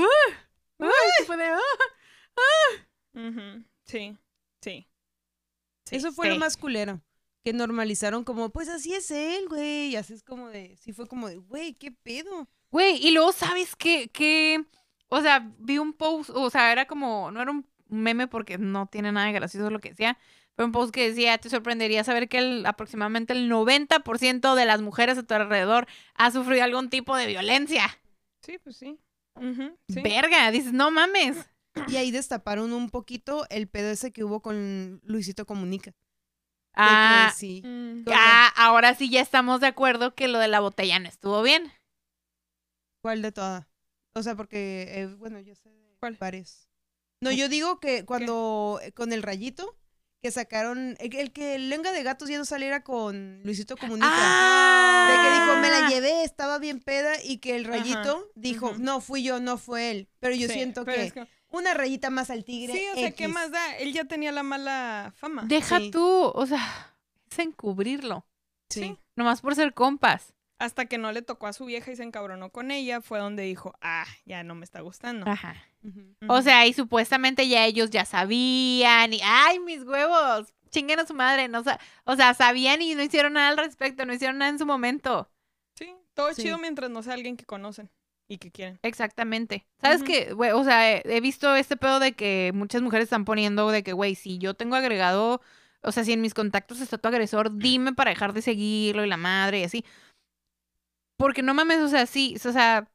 De, ¡ah! Ujú. Sí. Sí. Sí, Eso fue lo más culero. Que normalizaron como, pues así es él, güey. Y así es como de, sí fue como de, güey, ¿qué pedo? Güey, y luego sabes que, que, o sea, vi un post, o sea, era como, no era un meme porque no tiene nada de gracioso lo que decía, pero un post que decía, te sorprendería saber que el, aproximadamente el 90% de las mujeres a tu alrededor ha sufrido algún tipo de violencia. Sí, pues sí. Verga, dices, no mames. Y ahí destaparon un poquito el pedo ese que hubo con Luisito Comunica. De que Ah, sí. Mm. ah, ahora sí ya estamos de acuerdo que lo de la botella no estuvo bien. ¿Cuál de todas? O sea, porque, eh, bueno, yo sé de ¿Cuál? varios. No, yo digo que cuando, eh, con el rayito, que sacaron, el, el que el lenga de gatos ya no saliera con Luisito Comunica. Ah, De que dijo, me la llevé, estaba bien peda, y que el Ajá, rayito dijo, no, fui yo, no fue él. Pero yo Sí, siento pero que es que una rayita más al tigre. Sí, o sea, ¿qué más da? Él ya tenía la mala fama. Deja Sí. tú, o sea, es encubrirlo. Sí. Nomás por ser compas. Hasta que no le tocó a su vieja y se encabronó con ella, fue donde dijo, ah, ya no me está gustando. Ajá. O sea, y supuestamente ya ellos ya sabían y ¡ay, mis huevos! Chinguen a su madre, no o sea, sabían y no hicieron nada al respecto, no hicieron nada en su momento. Sí, todo Sí. chido mientras no sea alguien que conocen y que quieren. Exactamente. ¿Sabes qué? Güey, o sea, he, he visto este pedo de que muchas mujeres están poniendo de que, güey, si yo tengo agregado, o sea, si en mis contactos está tu agresor, dime para dejar de seguirlo y la madre y así. Porque no mames, o sea, sí, o sea,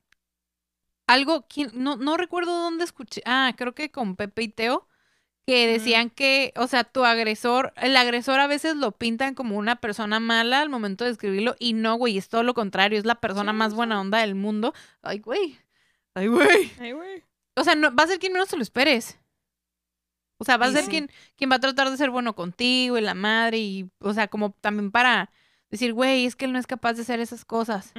algo, ¿quién? No, no recuerdo dónde escuché, ah, creo que con Pepe y Teo, que decían que, o sea, tu agresor, el agresor a veces lo pintan como una persona mala al momento de escribirlo y no, güey, es todo lo contrario, es la persona Sí, más buena onda del mundo. Ay, güey. Ay, güey. Ay, güey. O sea, no, va a ser quien menos te lo esperes. O sea, va a Sí, ser sí. quien, quien va a tratar de ser bueno contigo y la madre y, o sea, como también para decir, güey, es que él no es capaz de hacer esas cosas.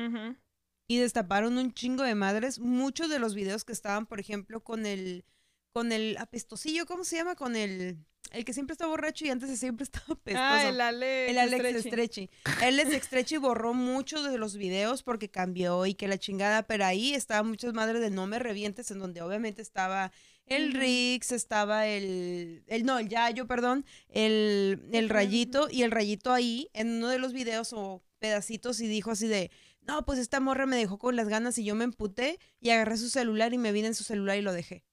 Y destaparon un chingo de madres. Muchos de los videos que estaban, por ejemplo, con el, con el apestosillo, ¿cómo se llama? Con el, el que siempre está borracho y antes siempre estaba apestoso. Ah, el Alex. El Alex. Stretchy. Alex Stretchy borró muchos de los videos porque cambió y que la chingada, pero ahí estaban muchas madres de no me revientes, en donde obviamente estaba el. Rix, estaba el, el no, el Yayo, perdón, el, el. Rayito, y el Rayito ahí, en uno de los videos o pedacitos, y dijo así de, no, pues esta morra me dejó con las ganas y yo me emputé y agarré su celular y me vine en su celular y lo dejé.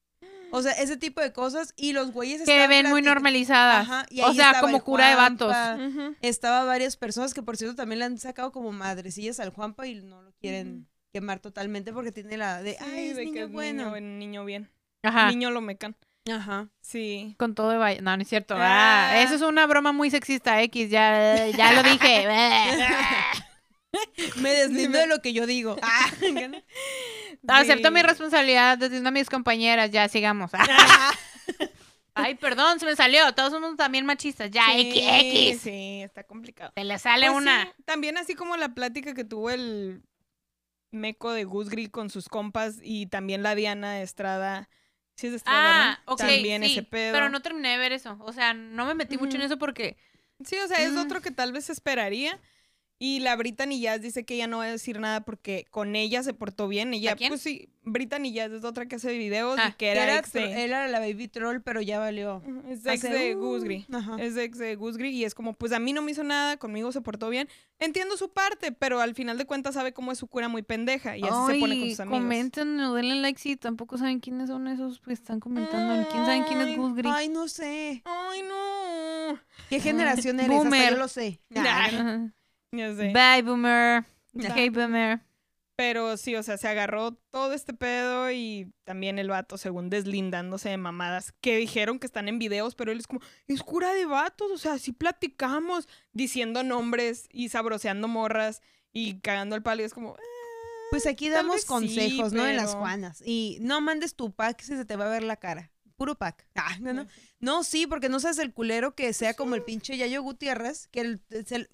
O sea, ese tipo de cosas, y los güeyes Que ven muy normalizadas. Ajá, y o sea, como cura de vatos. Estaba varias personas que por cierto también le han sacado como madrecillas al Juanpa y no lo quieren quemar totalmente porque tiene la de Sí, ay es de que niño es bueno. Niño, buen- niño bien. Ajá. Niño lo mecan. Ajá. Sí. Con todo de No, no es cierto. Ah, Ah. eso es una broma muy sexista, X. Ya, ya lo dije. Me deslindo de lo que yo digo. Ah, Acepto Sí. mi responsabilidad desde a mis compañeras. Ya, sigamos. Ay, perdón, se me salió. Todos somos también machistas. Ya, Sí, X, X. Sí, está complicado. Se le sale Pues una. sí, también así como la plática que tuvo el meco de Gus Grill con sus compas y también la Diana Estrada. Sí es de Estrada, Ah. También sí, ese pedo. Pero no terminé de ver eso. O sea, no me metí mucho en eso porque. Sí, o sea, es Mm. otro que tal vez esperaría. Y la Brittany Jazz dice que ella no va a decir nada porque con ella se portó bien. Ella, quién? pues sí, Brittany Jazz es otra que hace videos Ah, y que era, Era, ex de, era la baby troll, pero ya valió. Es ex Hace, de uh, Gus Gris. ajá. Es ex de Gus Gris y es como, pues a mí no me hizo nada, conmigo se portó bien. Entiendo su parte, pero al final de cuentas sabe cómo es su cura muy pendeja y así se pone con sus amigos. comenten, no denle like si tampoco saben quiénes son esos. Pues están comentando. ¿Quién sabe quién es Gus Gris? Ay, no sé. Ay, no. ¿Qué generación eres? Hasta yo lo sé. Nah. Ajá. Ya sé. Bye, boomer. Bye. Hey, boomer. Pero sí, o sea, se agarró todo este pedo y también el vato, según deslindándose de mamadas, que dijeron que están en videos, pero él es como, es cura de vatos, o sea, sí platicamos, diciendo nombres y sabroseando morras y cagando el palo y es como, "Eh, Pues aquí Tal damos sí, consejos, ¿no? En las Juanas. Y no mandes tu pack si se te va a ver la cara. Puro pack. Ah, no, no. No, sí, porque no seas el culero que sea como el pinche Yayo Gutiérrez, que el-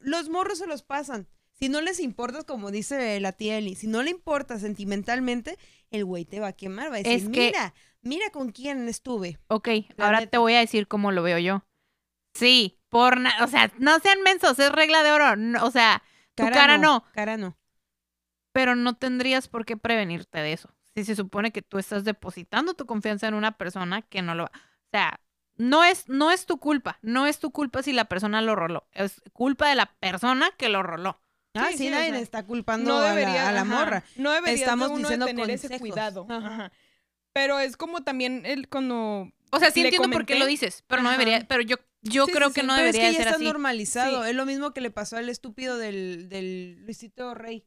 los morros se los pasan. Si no les importas, como dice la tía Eli, si no le importa sentimentalmente, el güey te va a quemar, va a decir, Es que- mira, mira con quién estuve. Ok, La ahora neta. te voy a decir cómo lo veo yo. Sí, por na- o sea, no sean mensos, es regla de oro. no- o sea, tu cara no. Cara no. pero no tendrías por qué prevenirte de eso. Si se supone que tú estás depositando tu confianza en una persona que no lo va. O sea, no es, no es tu culpa. No es tu culpa si la persona lo roló. Es culpa de la persona que lo roló. Ah, Sí, sí, sí, o nadie está culpando no a, debería, la, a la ajá, morra. No debería Estamos de uno diciendo de tener ese cuidado. Ajá. Pero es como también el cuando O sea, sí entiendo por qué lo dices, pero no Ajá. debería, pero yo, yo Sí, creo sí, que sí, no Pero es debería que de ya ser está así. normalizado. Sí. Es lo mismo que le pasó al estúpido del, del Luisito Rey.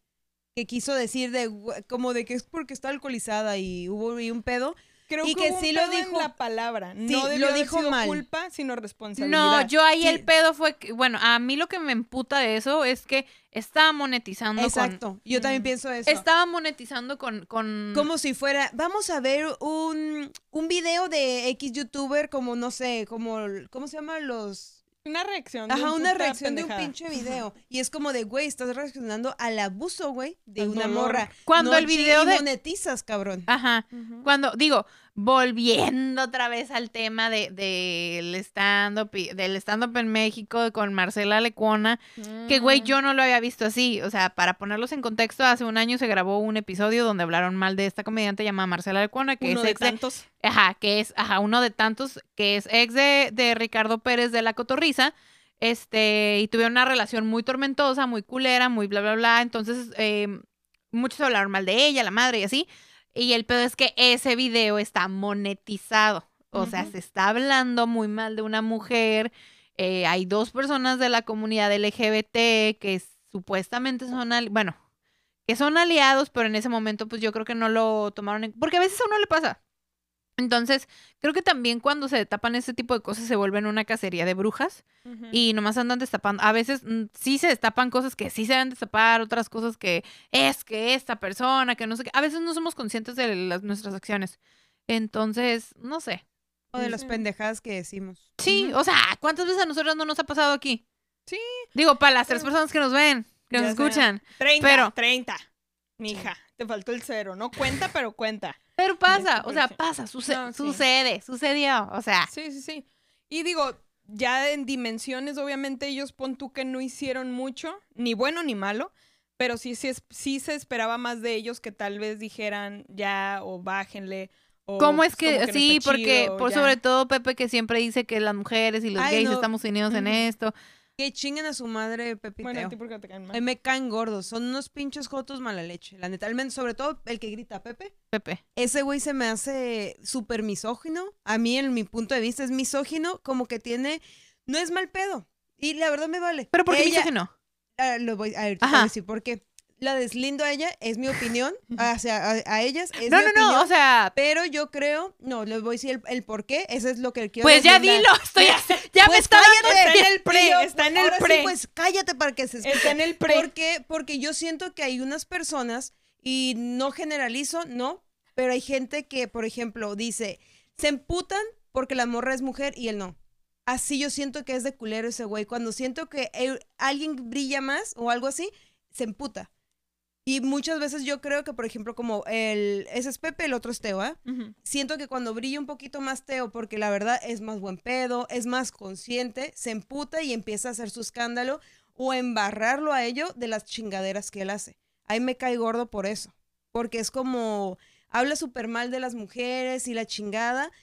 Que quiso decir de como de que es porque está alcoholizada y hubo ahí un pedo. creo Y que, que hubo un sí lo pedo en dijo- la palabra, Sí, no lo dijo sido mal. culpa, sino responsabilidad. No, yo ahí Sí. el pedo fue que, bueno, a mí lo que me emputa de eso es que estaba monetizando Exacto. Yo también Mm. pienso eso. Estaba monetizando con. con Como si fuera, vamos a ver un, un video de X youtuber como, no sé, como, ¿cómo se llama? Los... Una reacción. de Ajá, un una reacción de un pinche video. Y es como de, güey, estás reaccionando al abuso, güey, de una morra. Cuando No el video de- monetizas, cabrón. Ajá. Cuando, digo, volviendo otra vez al tema de, del stand-up, y- del stand-up en México con Marcela Lecuona, que güey, Mm. yo no lo había visto así. O sea, para ponerlos en contexto, hace un año se grabó un episodio donde hablaron mal de esta comediante llamada Marcela Lecuona, que Uno es de ex de- tantos. Ajá, que es, ajá, uno de tantos, que es ex de, de Ricardo Pérez de la Cotorriza. Este, y tuvieron una relación muy tormentosa, muy culera, muy bla, bla, bla. Entonces, eh, muchos hablaron mal de ella, la madre y así. Y el pedo es que ese video está monetizado. O sea, se está hablando muy mal de una mujer. Eh, hay dos personas de la comunidad LGBT que supuestamente son, bueno, que son aliados, pero en ese momento pues yo creo que no lo tomaron en... Porque a veces a uno le pasa. Entonces, creo que también cuando se tapan ese tipo de cosas se vuelven una cacería de brujas y nomás andan destapando. A veces mm, sí se destapan cosas que sí se deben destapar, otras cosas que es que esta persona, que no sé qué. A veces no somos conscientes de las, nuestras acciones. Entonces, no sé. O de las pendejadas que decimos. Sí, o sea, ¿cuántas veces a nosotros no nos ha pasado aquí? Sí. Digo, para las tres personas que nos ven, que Ya nos sé. escuchan. 30, Pero- 30. Mija, te faltó el cero. No cuenta, pero cuenta. Pero pasa, o sea, pasa, suce- No, sí. sucede, sucedió. O sea, Sí, sí, sí. Y digo, ya en dimensiones, obviamente ellos pon tú que no hicieron mucho, ni bueno ni malo, pero sí, sí, sí se esperaba más de ellos que tal vez dijeran ya o bájenle. O, ¿Cómo es pues, que, no sí, porque chido, por ya. sobre todo Pepe que siempre dice que las mujeres y los Ay, gays no. estamos unidos en esto. Que chinguen a su madre, Pepiteo. Bueno, a ti porque te caen mal. mí me caen gordos. Son unos pinches jotos mala leche. La neta, al menos, sobre todo el que grita Pepe. Pepe. Ese güey se me hace súper misógino. A mí, en mi punto de vista, es misógino. Como que tiene. No es mal pedo. Y la verdad me vale. Pero ¿por qué Ella- misógino? Ah, lo voy a ver, te voy a decir por qué. La deslindo a ella, es mi opinión. hacia, a, a ellas, es No, mi no, opinión. no, o sea, Pero yo creo, no, les voy a decir el, el por qué, eso es lo que quiero pues ya dilo, estoy ya me Pues está dando- cállate. Está en el pre, está en el ahora sí, pre. pues cállate para que se Está en el pre. Porque, porque yo siento que hay unas personas, y no generalizo, no, pero hay gente que, por ejemplo, dice, se emputan porque la morra es mujer y él no. Así yo siento que es de culero ese güey. Cuando siento que alguien brilla más o algo así, se emputa. Y muchas veces yo creo que, por ejemplo, como el, ese es Pepe, el otro es Teo. Ujú. siento que cuando brilla un poquito más Teo, porque la verdad es más buen pedo, es más consciente, se emputa y empieza a hacer su escándalo o embarrarlo a ello de las chingaderas que él hace. Ahí me cae gordo por eso, porque es como habla súper mal de las mujeres y la chingada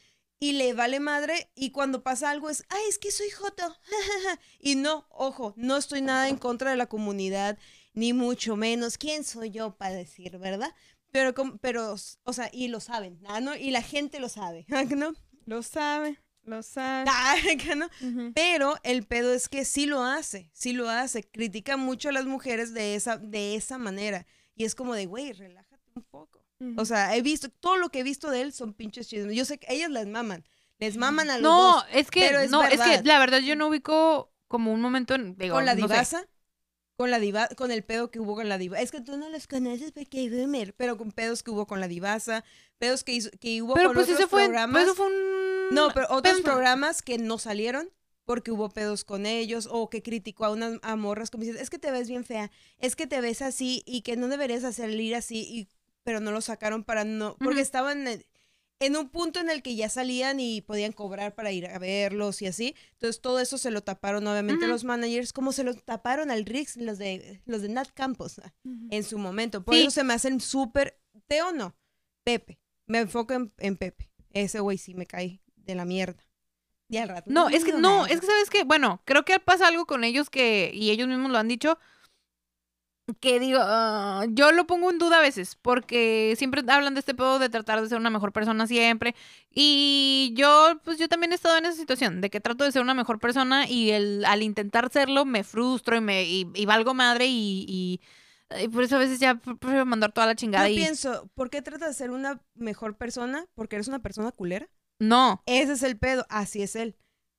y le vale madre y cuando pasa algo es, ay, es que soy joto. y no, ojo, no estoy nada en contra de la comunidad, ni mucho menos. ¿Quién soy yo para decir, verdad? Pero, pero, o sea, y lo saben, ¿ah, ¿no? Y la gente lo sabe, ¿ah, que ¿no? Lo sabe, lo sabe. Ah, ¿no? Pero el pedo es que sí lo hace, sí lo hace. Critica mucho a las mujeres de esa, de esa manera. Y es como de, güey, relájate un poco. O sea, he visto, todo lo que he visto de él son pinches chismes. Yo sé que ellas les maman. Les maman a los No, dos. es que pero es no, es que la verdad yo no ubico como un momento en digo, Con la no sé. Con la diva, con el pedo que hubo con la diva. Es que tú no los conoces porque boomer, pero con pedos que hubo con la divasa, pedos que, hizo, que hubo Pero con pues otros ese fue, programas. pues eso fue un No, pero otros programas que no salieron porque hubo pedos con ellos o que criticó a unas a morras como diciendo, es que te ves bien fea, es que te ves así y que no deberías salir así, y, pero no lo sacaron para no, porque estaban en, un punto en el que ya salían y podían cobrar para ir a verlos y así. Entonces todo eso se lo taparon obviamente los managers, como se lo taparon al Rix, los de, los de Nat Campos Ujú. en su momento. Por Sí. eso se me hacen súper, Teo no, Pepe. Me enfoco en, en Pepe. Ese güey sí me cae de la mierda. Y al rato. No, es que no, es que sabes que, bueno, creo que pasa algo con ellos que, y ellos mismos lo han dicho, que digo, ah, yo lo pongo en duda a veces, porque siempre hablan de este pedo de tratar de ser una mejor persona siempre, y yo, pues yo también he estado en esa situación, de que trato de ser una mejor persona y el, al intentar serlo me frustro y me, y, y valgo madre y, y, y por eso a veces ya prefiero mandar toda la chingada Yo y... pienso, ¿por qué tratas de ser una mejor persona? Porque eres una persona culera. No, Ese es el pedo. Así es él.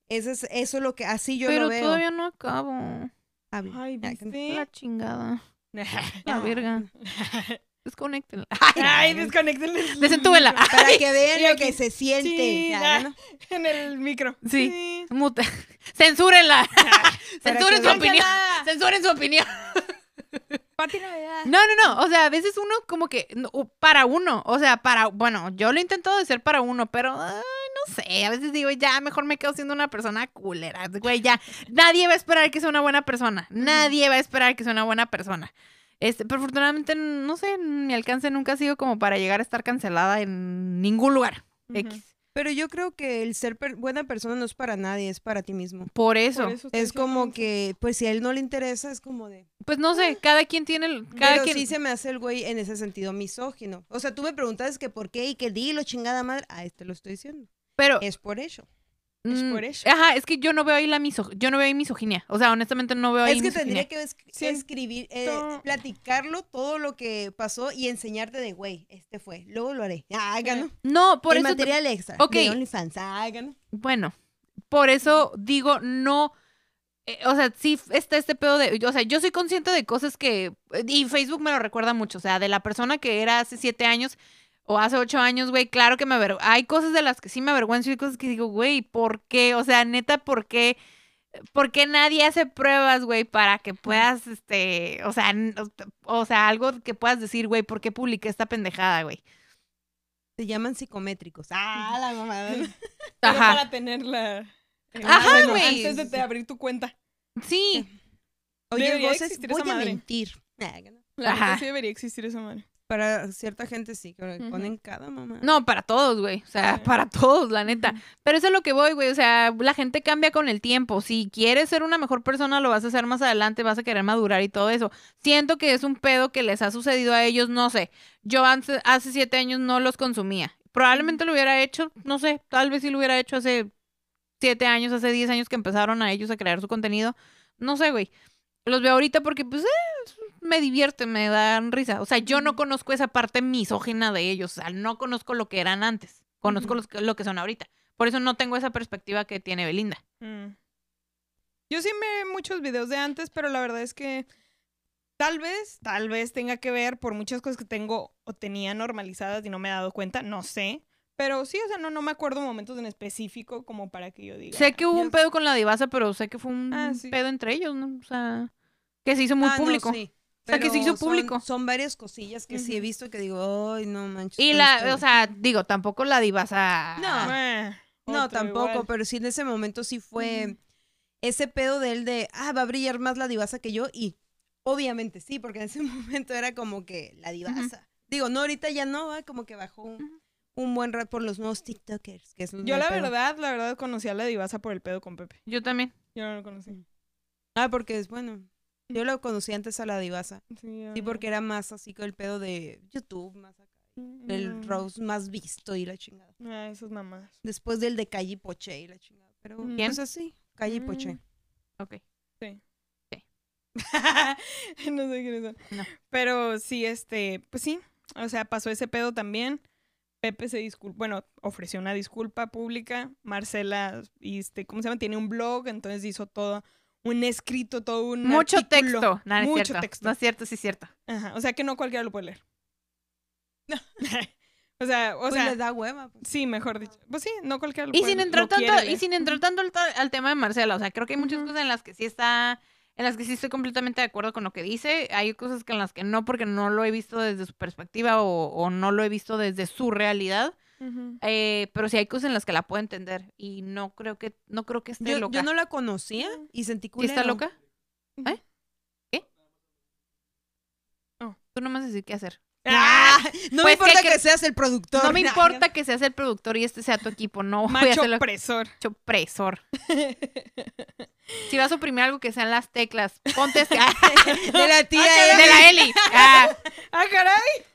Ese es, eso es lo que, así yo pero lo veo. todavía no acabo. Ay. La chingada. La Ah. verga. Desconéctenla. Ay, Desentúbela. micro. Para que vean lo que se siente. Sí, Ya, ya. ¿no? En el micro. Sí. Muta. Censúrenla. Censuren su opinión. Censuren su opinión. No, no, no. O sea, a veces uno como que para uno. O sea, para. Bueno, yo lo he intentado de ser para uno, pero ay, no sé. A veces digo, ya, mejor me quedo siendo una persona culera. Güey, ya. Nadie va a esperar que sea una buena persona. Nadie va a esperar que sea una buena persona. Este, pero afortunadamente, no sé, mi alcance nunca ha sido como para llegar a estar cancelada en ningún lugar. X. Pero yo creo que el ser per- buena persona no es para nadie, es para ti mismo. Por eso. Por eso estoy Es como que, pues si a él no le interesa, es como de... Pues no sé, cada quien tiene. el- Cada Pero quien. sí se me hace el güey en ese sentido misógino. O sea, tú me preguntas que por qué y que dilo, chingada madre. Ah, este lo estoy diciendo. Pero. Es por eso. Es mm, por eso. Ajá, es que yo no veo ahí la miso yo no veo ahí misoginia. O sea, honestamente no veo ahí Es que misoginia. tendría que es- escribir, eh, platicarlo todo lo que pasó y enseñarte de, güey, este fue. Luego lo haré. Ah, Háganlo. No, por el eso. te- material extra. Ok. De OnlyFans. Ah, Háganlo. Bueno, por eso digo, no. eh, o sea, sí está este pedo de. O sea, yo soy consciente de cosas que. Y Facebook me lo recuerda mucho. O sea, de la persona que era hace siete años o hace ocho años, güey, claro que me avergüenzo. Hay cosas de las que sí me avergüenzo y hay cosas que digo, güey, ¿por qué? O sea, neta, ¿por qué? ¿Por qué nadie hace pruebas, güey, para que puedas, este, o sea, o sea, algo que puedas decir, güey, ¿por qué publiqué esta pendejada, güey? Se llaman psicométricos. Ah, la mamada. Ajá. para tenerla. en Ajá, güey. Antes de te abrir tu cuenta. Sí, Oye, Debería voces, voy a madre. mentir. Ah, Háganlo. La Ajá. sí debería existir esa madre. Para cierta gente sí, que Ujú. ponen cada mamá. No, para todos, güey. O sea, para todos, la neta. Pero eso es lo que voy, güey. O sea, la gente cambia con el tiempo. Si quieres ser una mejor persona, lo vas a hacer más adelante, vas a querer madurar y todo eso. Siento que es un pedo que les ha sucedido a ellos, no sé. Yo antes, hace siete años no los consumía. Probablemente lo hubiera hecho, no sé, tal vez sí lo hubiera hecho hace siete años, hace diez años que empezaron a ellos a crear su contenido. No sé, güey. Los veo ahorita porque, pues, eh, me divierte, me dan risa. O sea, yo no conozco esa parte misógina de ellos. O sea, no conozco lo que eran antes. Conozco Ujú. los que- lo que son ahorita. Por eso no tengo esa perspectiva que tiene Belinda. Mm. Yo sí me muchos videos de antes, pero la verdad es que tal vez, tal vez tenga que ver por muchas cosas que tengo o tenía normalizadas y no me he dado cuenta, no sé. Pero sí, o sea, no, no me acuerdo momentos en específico como para que yo diga. Sé que hubo un pedo con la divasa, pero sé que fue un Ah, sí. pedo entre ellos, ¿no? O sea, que se hizo muy Ah, no, público. O sea, que se hizo son- público. Son, varias cosillas que sí he visto que digo, ay, no manches. Y la, esto". o sea, digo, tampoco la divasa. No. Eh, No, tampoco, igual. pero sí en ese momento sí fue ese pedo de él de, ah, va a brillar más la divasa que yo. Y obviamente sí, porque en ese momento era como que la divasa. Digo, no, ahorita ya no, va, como que bajó un, un buen rato por los nuevos TikTokers. Que es Yo la pedo. verdad, la verdad conocí a la divasa por el pedo con Pepe. Yo también. Yo no lo conocí. Ah, porque es bueno. Yo lo conocí antes a la divasa. Sí, porque era más así con el pedo de YouTube, más acá. El Mm. Rose más visto y la chingada. Ah, esas mamás. Después del de Calle Poche y la chingada. Pero ¿Quién? pues así, Calle y Poche. Mm. Ok. Sí. Sí. no sé quiénes son. No. Pero sí, este, pues sí. O sea, pasó ese pedo también. Pepe se disculpó, bueno, ofreció una disculpa pública. Marcela, y este, ¿cómo se llama? Tiene un blog, entonces hizo todo un escrito, todo un Mucho artículo. texto. No, no es Mucho cierto. texto. No es cierto, sí es cierto. Ajá, o sea que no cualquiera lo puede leer. o sea, o Pues sea, le da hueva. pues. sí, mejor dicho. Pues sí, no cualquiera lo Y puede sin entrar lo tanto, y sin entrar tanto al, tema de Marcela, o sea, creo que hay muchas cosas en las que sí está, en las que sí estoy completamente de acuerdo con lo que dice, hay cosas que en las que no, porque no lo he visto desde su perspectiva o, o no lo he visto desde su realidad, Eh, pero sí hay cosas en las que la puedo entender y no creo que, no creo que esté Yo, loca. yo no la conocía y sentí ¿Sí culero. está loca? ¿Eh? ¿Qué? Oh. Tú no me vas a decir qué hacer. Ah, no Pues me importa que- que, seas el productor. No me importa que seas el productor y este sea tu equipo, no voy a Macho hacerlo opresor. Si vas a oprimir algo que sean las teclas, ponte este- ah, De la tía Ah, de la Eli. Ah, ¡Ah, caray!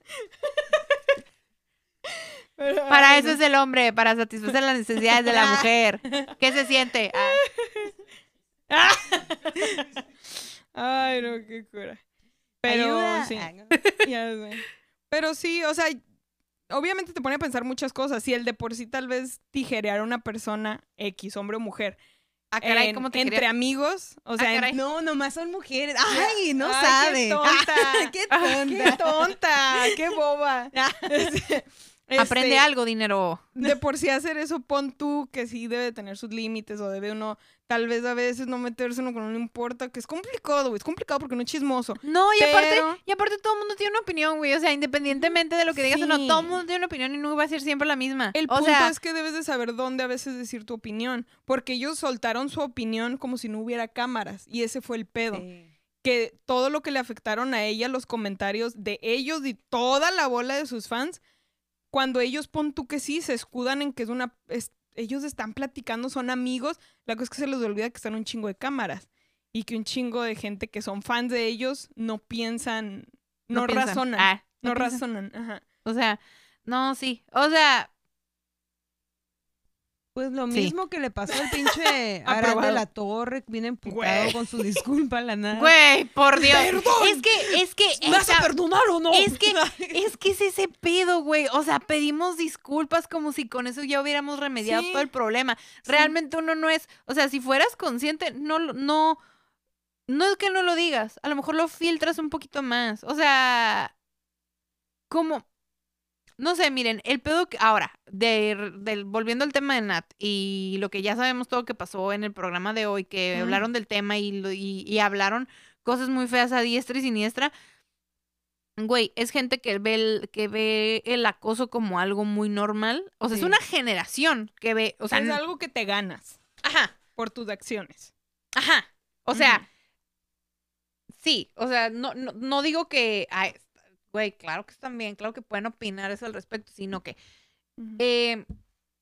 Para ay, eso no. es el hombre, para satisfacer las necesidades de la mujer. ¿Qué se siente? Ah, Ay, no, qué cura. Pero Ayuda. sí, Ah, ya sé. Pero sí, o sea, obviamente te pone a pensar muchas cosas. Si el de por sí tal vez tijerear a una persona X, hombre o mujer, ah, caray, en- ¿cómo te entre quería? amigos, o sea, Ah, en- caray. No, nomás son mujeres. Ay, no Ay, sabe. qué tonta. qué ¡Qué tonta. tonta! ¡Qué boba! Este, Aprende Este, algo, dinero. De por sí hacer eso, pon tú que sí debe tener sus límites o debe uno, tal vez a veces no meterse uno con no importa, que es complicado, güey. Es complicado porque no es chismoso. No, y Pero- aparte, y aparte todo el mundo tiene una opinión, güey. O sea, independientemente de lo que digas o no, todo el mundo tiene una opinión y no va a ser siempre la misma. El o punto sea, es que debes de saber dónde a veces decir tu opinión, porque ellos soltaron su opinión como si no hubiera cámaras y ese fue el pedo. Sí. Que todo lo que le afectaron a ella, los comentarios de ellos y toda la bola de sus fans, cuando ellos pon tú que sí, se escudan en que es una... es- ellos están platicando, son amigos, la cosa es que se les olvida que están un chingo de cámaras y que un chingo de gente que son fans de ellos no piensan, no, piensan. razonan, Ah, no, no razonan, ajá. O sea, no, sí. O sea, Pues lo Sí. mismo que le pasó al pinche Arad de la Torre, bien emputado Güey. con su disculpa a la nada. güey, por Dios. Perdón. Es que, es que, ¿Me vas a perdonar o no? es que, es que es ese pedo, güey. O sea, pedimos disculpas como si con eso ya hubiéramos remediado Sí. todo el problema. Realmente uno no es, o sea, si fueras consciente, no, no, no es que no lo digas. A lo mejor lo filtras un poquito más. O sea, como, no sé, miren, el pedo que, ahora, de, del- volviendo al tema de Nat y lo que ya sabemos todo que pasó en el programa de hoy, que hablaron del tema y, y, y hablaron cosas muy feas a diestra y siniestra. Güey, es gente que ve, el, que ve el acoso como algo muy normal. O sea, es una generación que ve, o sea, es algo que te ganas ajá, por tus acciones. ajá. O sea, sí, o sea, no, no, no digo que, ay, güey, claro que están bien, claro que pueden opinar eso al respecto, sino que, eh,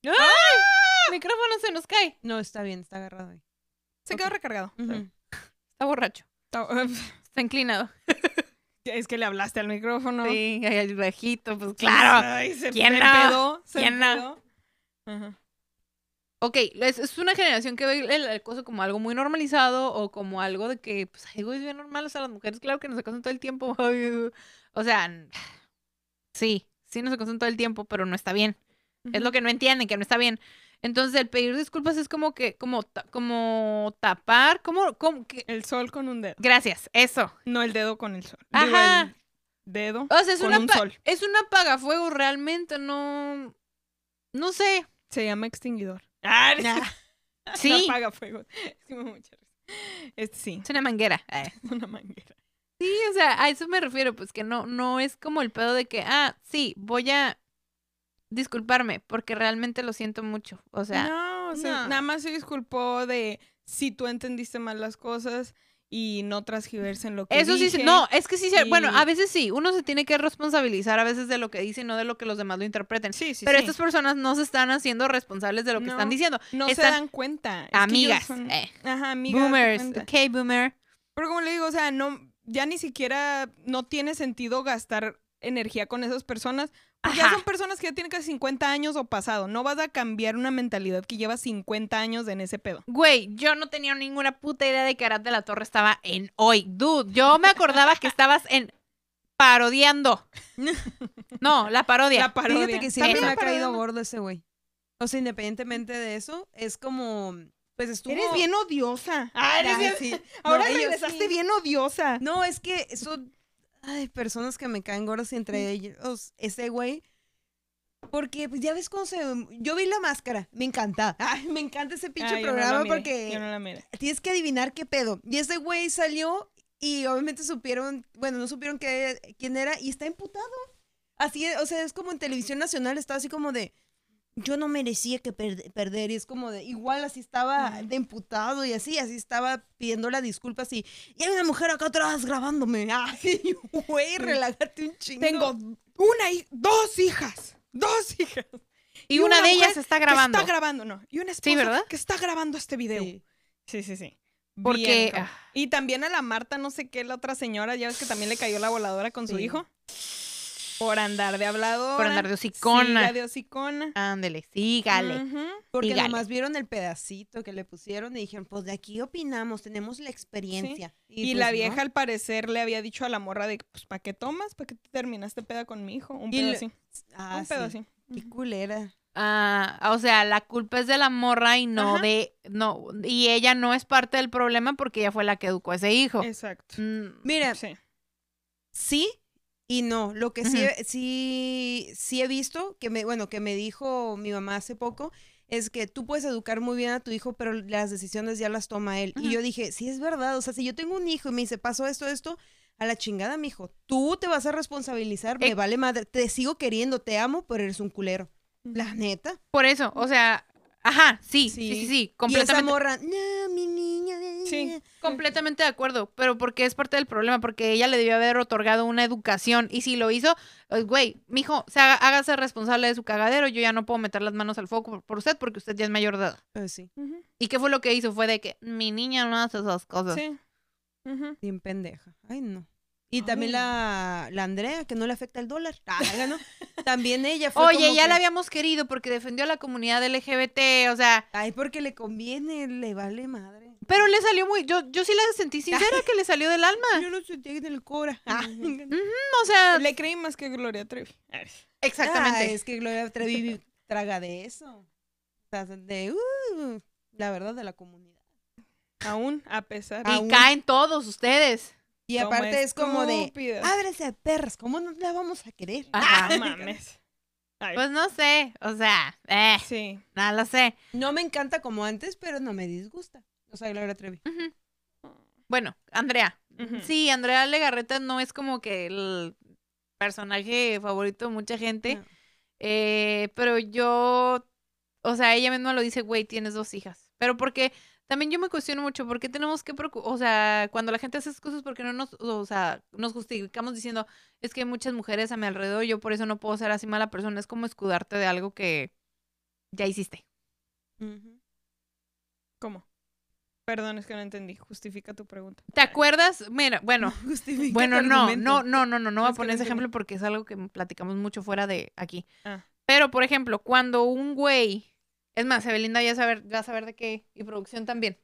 ¡ay! Micrófono se nos cae, No, está bien, está agarrado ahí. Se quedó recargado. Está borracho, Está- está inclinado. Es que le hablaste al micrófono. Sí, ay, el viejito, pues claro. Ay, se ¿Quién no? ¿Quién no? Ajá. Ok, es, es una generación que ve el acoso como algo muy normalizado o como algo de que, pues, güey, es bien normal. O sea, las mujeres, claro que nos acosan todo el tiempo. o sea, sí, sí nos acosan todo el tiempo, pero no está bien. Es lo que no entienden, que no está bien. Entonces, el pedir disculpas es como que, como, como tapar, como, como que... El sol con un dedo. Gracias, eso. No el dedo con el sol. Digo, Ajá. el dedo O sea, es con una, un sol. es un apagafuego realmente, no... No sé. Se llama extinguidor. Ah, Sí, apaga fuego. Sí, mucha. Este sí, es una manguera. Eh. es una manguera. Sí, o sea, a eso me refiero, pues que no, no es como el pedo de que, ah, sí, voy a disculparme, porque realmente lo siento mucho. O sea, no, o sea, no. nada más se disculpó de si tú entendiste mal las cosas y no transgiversen lo que eso sí, dije. no, es que sí, se- bueno, y- a veces sí, uno se tiene que responsabilizar a veces de lo que dice y no de lo que los demás lo interpreten. Sí, sí, Pero sí. estas personas no se están haciendo responsables de lo que No, están diciendo. no se dan cuenta. Es que Amigas, ellos son- eh, Ajá, amigas. boomers, ok, boomer. Pero como le digo, o sea, no, ya ni siquiera no tiene sentido gastar energía con esas personas. Porque ya son personas que ya tienen casi 50 años o pasado. No vas a cambiar una mentalidad que lleva 50 años en ese pedo. Güey, yo no tenía ninguna puta idea de que Arad de la Torre estaba en hoy. Dude, yo me acordaba que estabas en parodiando. No, la parodia. La parodia. Fíjate que siempre Esa. me ha caído gordo ese güey. O sea, independientemente de eso, es como, pues estuvo... Eres bien odiosa. Ah, eres bien- sí. Ahora No, regresaste sí. bien odiosa. No, es que son ay, personas que me caen gordas y entre ellos ese güey. Porque pues ya ves cómo se... Yo vi la máscara, me encanta. Ay, me encanta ese pinche Ah, no programa porque yo no la tienes que adivinar qué pedo. Y ese güey salió y obviamente supieron, bueno, no supieron qué, quién era y está imputado. Así, o sea, es como en televisión nacional, está así como de, yo no merecía que per- perder y es como de, igual así estaba de imputado y así, así estaba pidiendo las disculpas y, y hay una mujer acá atrás grabándome. Ay, güey, relájate un chingo. Tengo una y dos hijas. Dos hijas. y una, de ellas está grabando. Está grabando, no. Y una esposa ¿verdad? que está grabando este video. Sí. Sí, sí, sí. Porque- Bien, cabrón. y también a la Marta, no sé qué, la otra señora, ya ves que también le cayó la voladora con su hijo. Por andar de habladora. Por andar de hocicona. Siga de hocicona. Ándele, sígale. Porque Dígale. nomás vieron el pedacito que le pusieron y dijeron, pues de aquí opinamos, tenemos la experiencia. Y, pues, la no. vieja al parecer le había dicho a la morra de, pues, ¿para qué tomas? ¿Para qué te terminaste peda con mi hijo? Un pedo así. Ah, Un pedo sí. así. Qué culera. Ah, o sea, la culpa es de la morra y no Ajá. de. No, y ella no es parte del problema porque ella fue la que educó a ese hijo. Exacto. Mm, Mira, Sí. sí, y no. Lo que sí, he- sí, sí he visto, que me, bueno, que me dijo mi mamá hace poco, es que tú puedes educar muy bien a tu hijo, pero las decisiones ya las toma él. Y yo dije, sí es verdad, o sea, si yo tengo un hijo y me dice, pasó esto, esto, a la chingada, mijo. Tú te vas a responsabilizar, me Eh. vale madre. Te sigo queriendo, te amo, pero eres un culero. La neta. Por eso, o sea, ajá, sí, sí, Sí. sí, sí, Y esa completamente. morra, no, mi niña. Sí. Completamente de acuerdo, pero porque es parte del problema, porque ella le debió haber otorgado una educación y si lo hizo, pues, güey, mijo, se haga, hágase responsable de su cagadero, yo ya no puedo meter las manos al fuego por, por usted porque usted ya es mayor de edad. Pues sí. ¿Y qué fue lo que hizo? Fue de que mi niña no hace esas cosas. Sí. Ujú. bien pendeja. Ay, no. Y también la, la Andrea, que no le afecta el dólar. Ah, ¿no? También ella fue Oye, como ya que, la habíamos querido porque defendió a la comunidad LGBT, o sea, Ay, porque le conviene, le vale madre. pero le salió muy, yo, yo sí la sentí sincera que le salió del alma. Yo lo sentí en el cora. Ah, O sea, Le creí más que Gloria Trevi. exactamente. es que Gloria Trevi traga de eso. O sea, de, uh, la verdad, de la comunidad. Aún, a pesar. y aún- caen todos ustedes. Y Como aparte es como de, ábrese perras, ¿cómo no la vamos a querer? Ajá. No mames. Ay, Pues no sé, o sea, eh, sí. no lo sé. No me encanta como antes, pero no me disgusta. O sea, Gloria Trevi. Bueno, Andrea. Sí, Andrea Legarreta no es como que el personaje favorito de mucha gente, No. eh, pero yo, o sea, ella misma lo dice, güey, tienes dos hijas. Pero porque también yo me cuestiono mucho, ¿por qué tenemos que preocupar? O sea, cuando la gente hace esas cosas, ¿por qué no nos, o sea, nos justificamos diciendo, es que hay muchas mujeres a mi alrededor, yo por eso no puedo ser así mala persona? Es como escudarte de algo que ya hiciste. ¿Cómo? Perdón, es que no entendí. Justifica tu pregunta. ¿Te acuerdas? Mira, bueno, Justifica Bueno, no, no, no, no, no, no voy a poner ese ejemplo porque es algo que platicamos mucho fuera de aquí. Ah. Pero, por ejemplo, cuando un güey, es más, Evelinda ya saber, ya saber de qué, y producción también.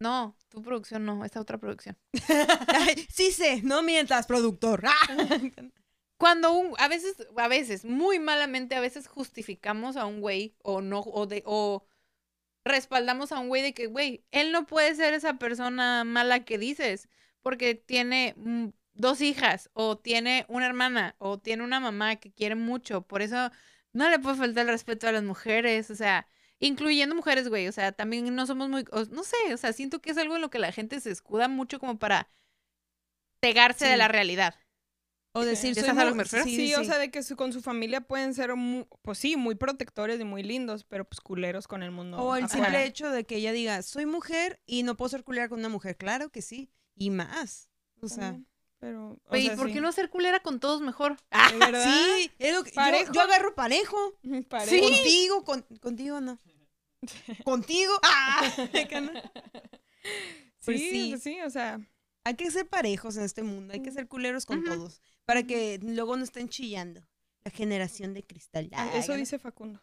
No, tu producción no, esta otra producción. Ay, sí sé, no mientas, productor. Ah. Cuando un, a veces, a veces, muy malamente, a veces justificamos a un güey o no, o de, o respaldamos a un güey de que, güey, él no puede ser esa persona mala que dices, porque tiene mm, dos hijas, o tiene una hermana, o tiene una mamá que quiere mucho, por eso no le puede faltar el respeto a las mujeres, o sea, incluyendo mujeres, güey, o sea, también no somos muy, o- no sé, o sea, siento que es algo en lo que la gente se escuda mucho como para pegarse de Sí. la realidad. O decir, ¿Ya soy sabes a lo mu- que me refiero? Sí, o sea, de que su- con su familia pueden ser, pues sí, muy protectores y muy lindos, pero pues culeros con el mundo. O el afuera. simple hecho de que ella diga, soy mujer y no puedo ser culera con una mujer. Claro que sí. Y más. O sea, También, Pero, o sea, ¿por sí. qué no ser culera con todos mejor? ¿De verdad? sí, es lo que- yo, ¿Parejo? yo agarro parejo. Parejo. Contigo, con- contigo no. Contigo. Ah, no. Pues Sí, sí. pues sí, o sea, Hay que ser parejos en este mundo. Hay que ser culeros con todos. Para que luego no estén chillando. La generación de cristal. Ah, eso dice Facundo.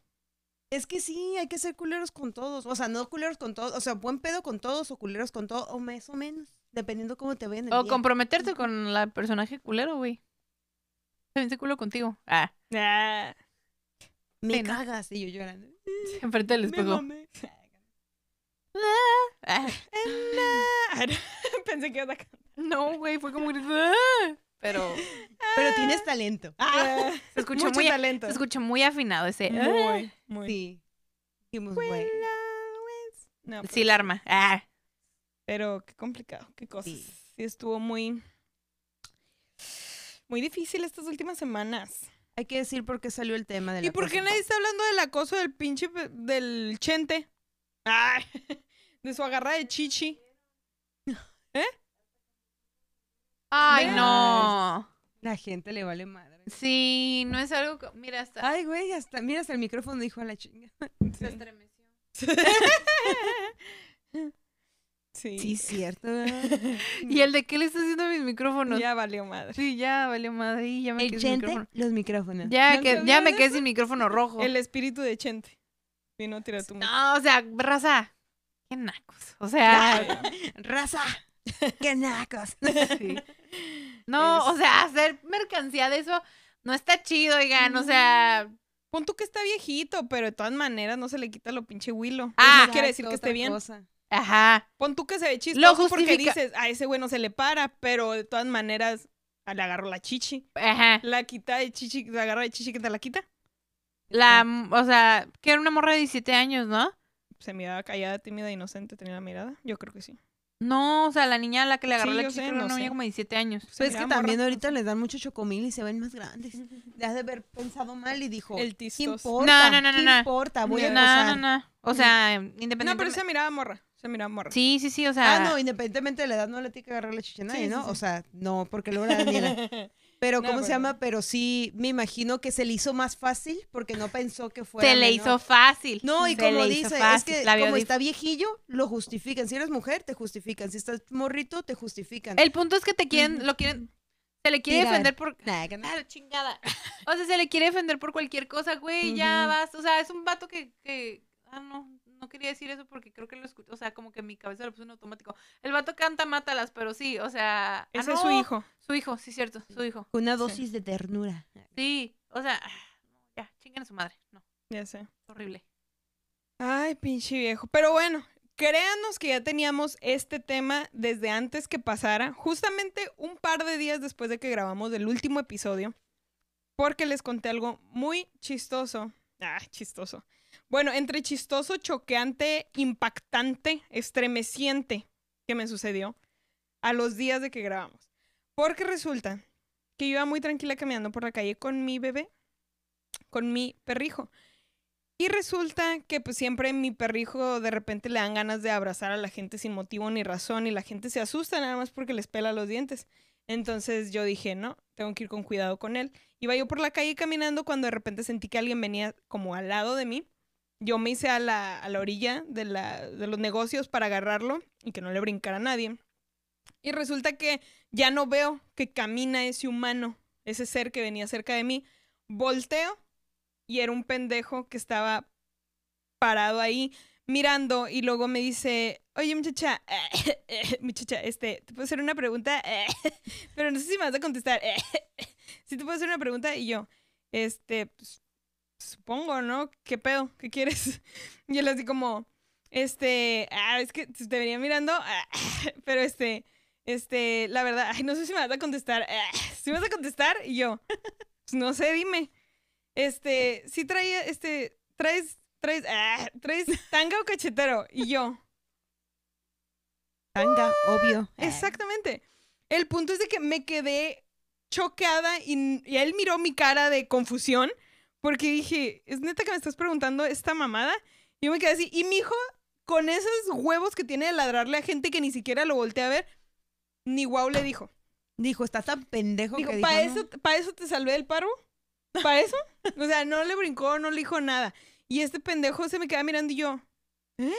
Es que sí, hay que ser culeros con todos. O sea, no culeros con todos. O sea, buen pedo con todos o culeros con todos. O más o menos. Dependiendo cómo te vayan O día. comprometerte con la personaje culero, güey. También se culo contigo. Ah, Ah, Me Sí, ¿no? cagas. Y yo llorando. enfrente del Me espejo. mamé. Ah, Pensé que iba a cantar. no, güey, fue como... "Ah", Pero Pero tienes talento. Ah, se escuchó Mucho muy, talento. se escuchó muy afinado ese... "Ah". Muy, muy. sí. Dijimos, güey. No, Sí, pues, la arma. Ah. Pero qué complicado, qué cosas. Sí. Sí. estuvo muy. Muy difícil estas últimas semanas. Hay que decir por qué salió el tema de la ¿Y por qué nadie está hablando del acoso del pinche del chente? Ay, de su agarra de chichi. Ay, Ve. no. La gente le vale madre. Sí, no es algo... que- Mira, hasta... Ay, güey, hasta, mira, hasta el micrófono dijo a la chinga. Se estremeció. Sí. Sí, cierto. ¿Y el de qué le está haciendo a mis micrófonos? Ya valió madre. Sí, ya valió madre. y Ya me El quedé sin chente, micrófono. los micrófonos. Ya, ¿No que, ya me quedé sin micrófono rojo. El espíritu de chente. Vino a tirar tu No, o sea, raza. Qué nacos. O sea, Raza. ¡Qué nacos! sí. No, o sea, hacer mercancía de eso no está chido, oigan. O sea, Pon tú que está viejito, pero de todas maneras no se le quita lo pinche huilo. Ah, no quiere decir que esté bien. cosa. Ajá. Pon tú que se ve Lo chistoso porque justifica- dices, a ese güey no se le para, pero de todas maneras Ah, Le agarro la chichi. Ajá. La quita de chichi, la agarra de chichi que te la quita. La, o sea, que era una morra de 17 años, ¿no? Se miraba callada, tímida, inocente, tenía la mirada. Yo creo que sí. No, o sea, la niña a la que le agarró Sí, la sé, era no una niña sé. como de 17 años. Pues es que también ahorita les dan mucho chocomil y se ven más grandes. Le has de haber pensado mal y dijo, El ¿qué importa? No, no, no, no, ¿Qué no. importa? Voy a No, No, no, no. O sea, No, independientemente. pero se miraba morra. Se miraba morra. Sí, sí, sí, o sea. Ah, no, independientemente de la edad, no le tiene que agarrar la chicha a nadie, Sí, ¿no? sí. O sea, no, porque luego la Daniela. Pero, No, ¿cómo se pero- llama? Pero sí, me imagino que se le hizo más fácil porque no pensó que fuera se le menor. hizo fácil. No, y Se como dice, es que como está viejillo, lo justifican. Si eres mujer, te justifican. Si estás morrito, te justifican. El punto es que te quieren, lo quieren. Se le quiere Tirar. defender por. Ah, la chingada. O sea, se le quiere defender por cualquier cosa, güey. Ya vas. O sea, es un vato que. que... Ah, no. No quería decir eso porque creo que lo escuché. O sea, como que mi cabeza lo puso en automático. El vato canta mátalas, pero sí, o sea. ah, Ese es su hijo. Su hijo, sí, cierto. Su hijo. Una dosis de ternura. Sí. O sea, ah, no, ya, chinguen a su madre. No, Ya sé. horrible. Ay, pinche viejo. Pero bueno, créanos que ya teníamos este tema desde antes que pasara, justamente un par de días después de que grabamos el último episodio, porque les conté algo muy chistoso. Ah, chistoso. Bueno, entre chistoso, choqueante, impactante, estremeciente que me sucedió a los días de que grabamos. Porque resulta que yo iba muy tranquila caminando por la calle con mi bebé, con mi perrijo. Y resulta que pues siempre mi perrijo de repente le dan ganas de abrazar a la gente sin motivo ni razón y la gente se asusta nada más porque les pela los dientes. Entonces yo dije, no, tengo que ir con cuidado con él. Iba yo por la calle caminando cuando de repente sentí que alguien venía como al lado de mí. Yo me hice a la, a la orilla de, la, de los negocios para agarrarlo y que no le brincara a nadie. Y resulta que ya no veo que camina ese humano, ese ser que venía cerca de mí. Volteo y era un pendejo que estaba parado ahí mirando y luego me dice, oye muchacha, muchacha, este, ¿te puedo hacer una pregunta? Pero no sé si me vas a contestar. Si te puedo hacer una pregunta y yo, este, pues, supongo, ¿no? ¿Qué pedo? ¿Qué quieres? Y él así como, este, ah, es que te venía mirando, pero este, este, la verdad, ay, no sé si me vas a contestar. ¿Si me vas a contestar? Y yo, pues no sé, dime. Este, sí traía, este, traes, traes, ah, traes tanga o cachetero. Y yo, Tanga, obvio. exactamente. El punto es de que me quedé choqueada y, y él miró mi cara de confusión porque dije, ¿es neta que me estás preguntando esta mamada? Y yo me quedé así. Y mi hijo, con esos huevos que tiene de ladrarle a gente que ni siquiera lo voltea a ver, ni guau le dijo. Dijo, está tan pendejo Dijo, que ¿para dijo, eso, ¿pa eso te salvé del paro? ¿Para eso? O sea, no le brincó, no le dijo nada. Y este pendejo se me queda mirando y yo, ¿eh?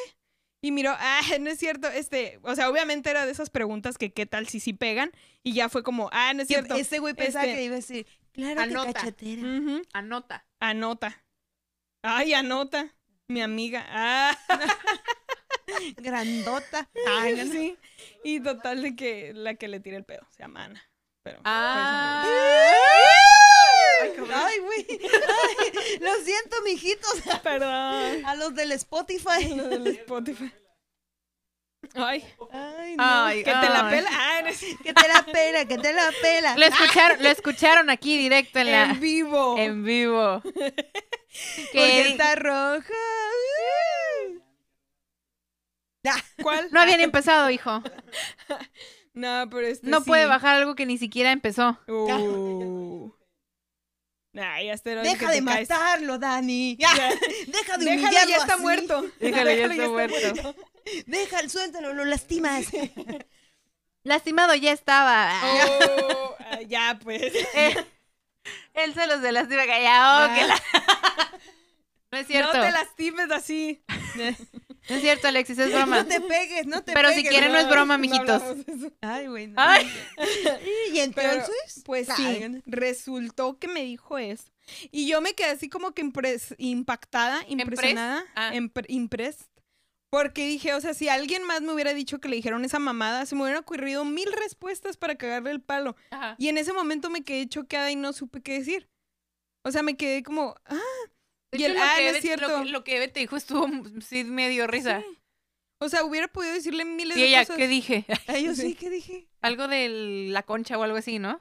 Y miró, ah, no es cierto, este, o sea, obviamente era de esas preguntas que qué tal si sí pegan, y ya fue como, ah, no es cierto. Este güey pensaba Este- que iba a decir, claro Anota. que cachetera. Anota. Anota. Ay, anota. Mi amiga. Ah, Grandota. ay, sí. Y total de que la que le tira el pedo se llama Ana. Pero, Ah. Ay, Ay, güey. Lo siento, mijitos. perdón. A los del Spotify. Lo del Spotify. Ay, Ay, no. Ay, que te la pela. Ay, no es- Que te la pela, que te la pela. Lo escucharon, lo escucharon aquí directo en la en vivo. en vivo. Que está roja. Ah, ¿Cuál? no había ni empezado, hijo. No, pero este No sí. puede bajar algo que ni siquiera empezó. Uh. Ay, ya Deja de caes. matarlo, Dani. Ya. Deja de Déjalo, humillarlo ya está así. muerto. Déjalo, ya está muerto. Déjalo, suéltalo, lo lastimas. Lastimado ya estaba. Oh, ah, ya, pues. Eh, él se los de lastima que la- No es cierto. No te lastimes así. No es cierto, Alexis, es broma. No te pegues, no te Pero si pegues. quieren, no es broma, No mijitos. eso. Ay, güey. no. Ay, ¿Y Pero, entonces? pues sí, resultó que me dijo eso. Y yo me quedé así como que impres- impactada, impresionada, Ah. impre- impressed. Porque dije, o sea, si alguien más me hubiera dicho que le dijeron esa mamada, se me hubieran ocurrido mil respuestas para cagarle el palo. Ajá. Y en ese momento me quedé choqueada y no supe qué decir. O sea, me quedé como, ah, De Y hecho, el, lo ah, que no es cierto. Lo que, lo que Eve te dijo estuvo sí medio risa. sí. O sea, hubiera podido decirle miles Y de ella, cosas. ¿qué dije? Ay, yo Sí. sí, ¿qué dije? Algo de la concha o algo así, ¿no?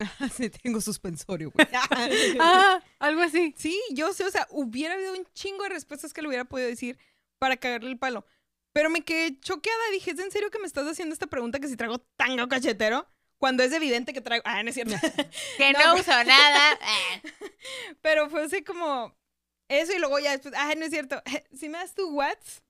sí, tengo suspensorio, güey. Ah, algo así. Sí, yo sé, o sea, hubiera habido un chingo de respuestas que le hubiera podido decir para cagarle el palo. Pero me quedé choqueada. Dije, ¿es en serio que me estás haciendo esta pregunta que si traigo tanga o cachetero? Cuando es evidente que traigo. Ah, no es cierto. Que No, no, pero- uso nada. Ah. Pero fue así como. Eso y luego ya después. Ah, no es cierto. Si me das tu whats.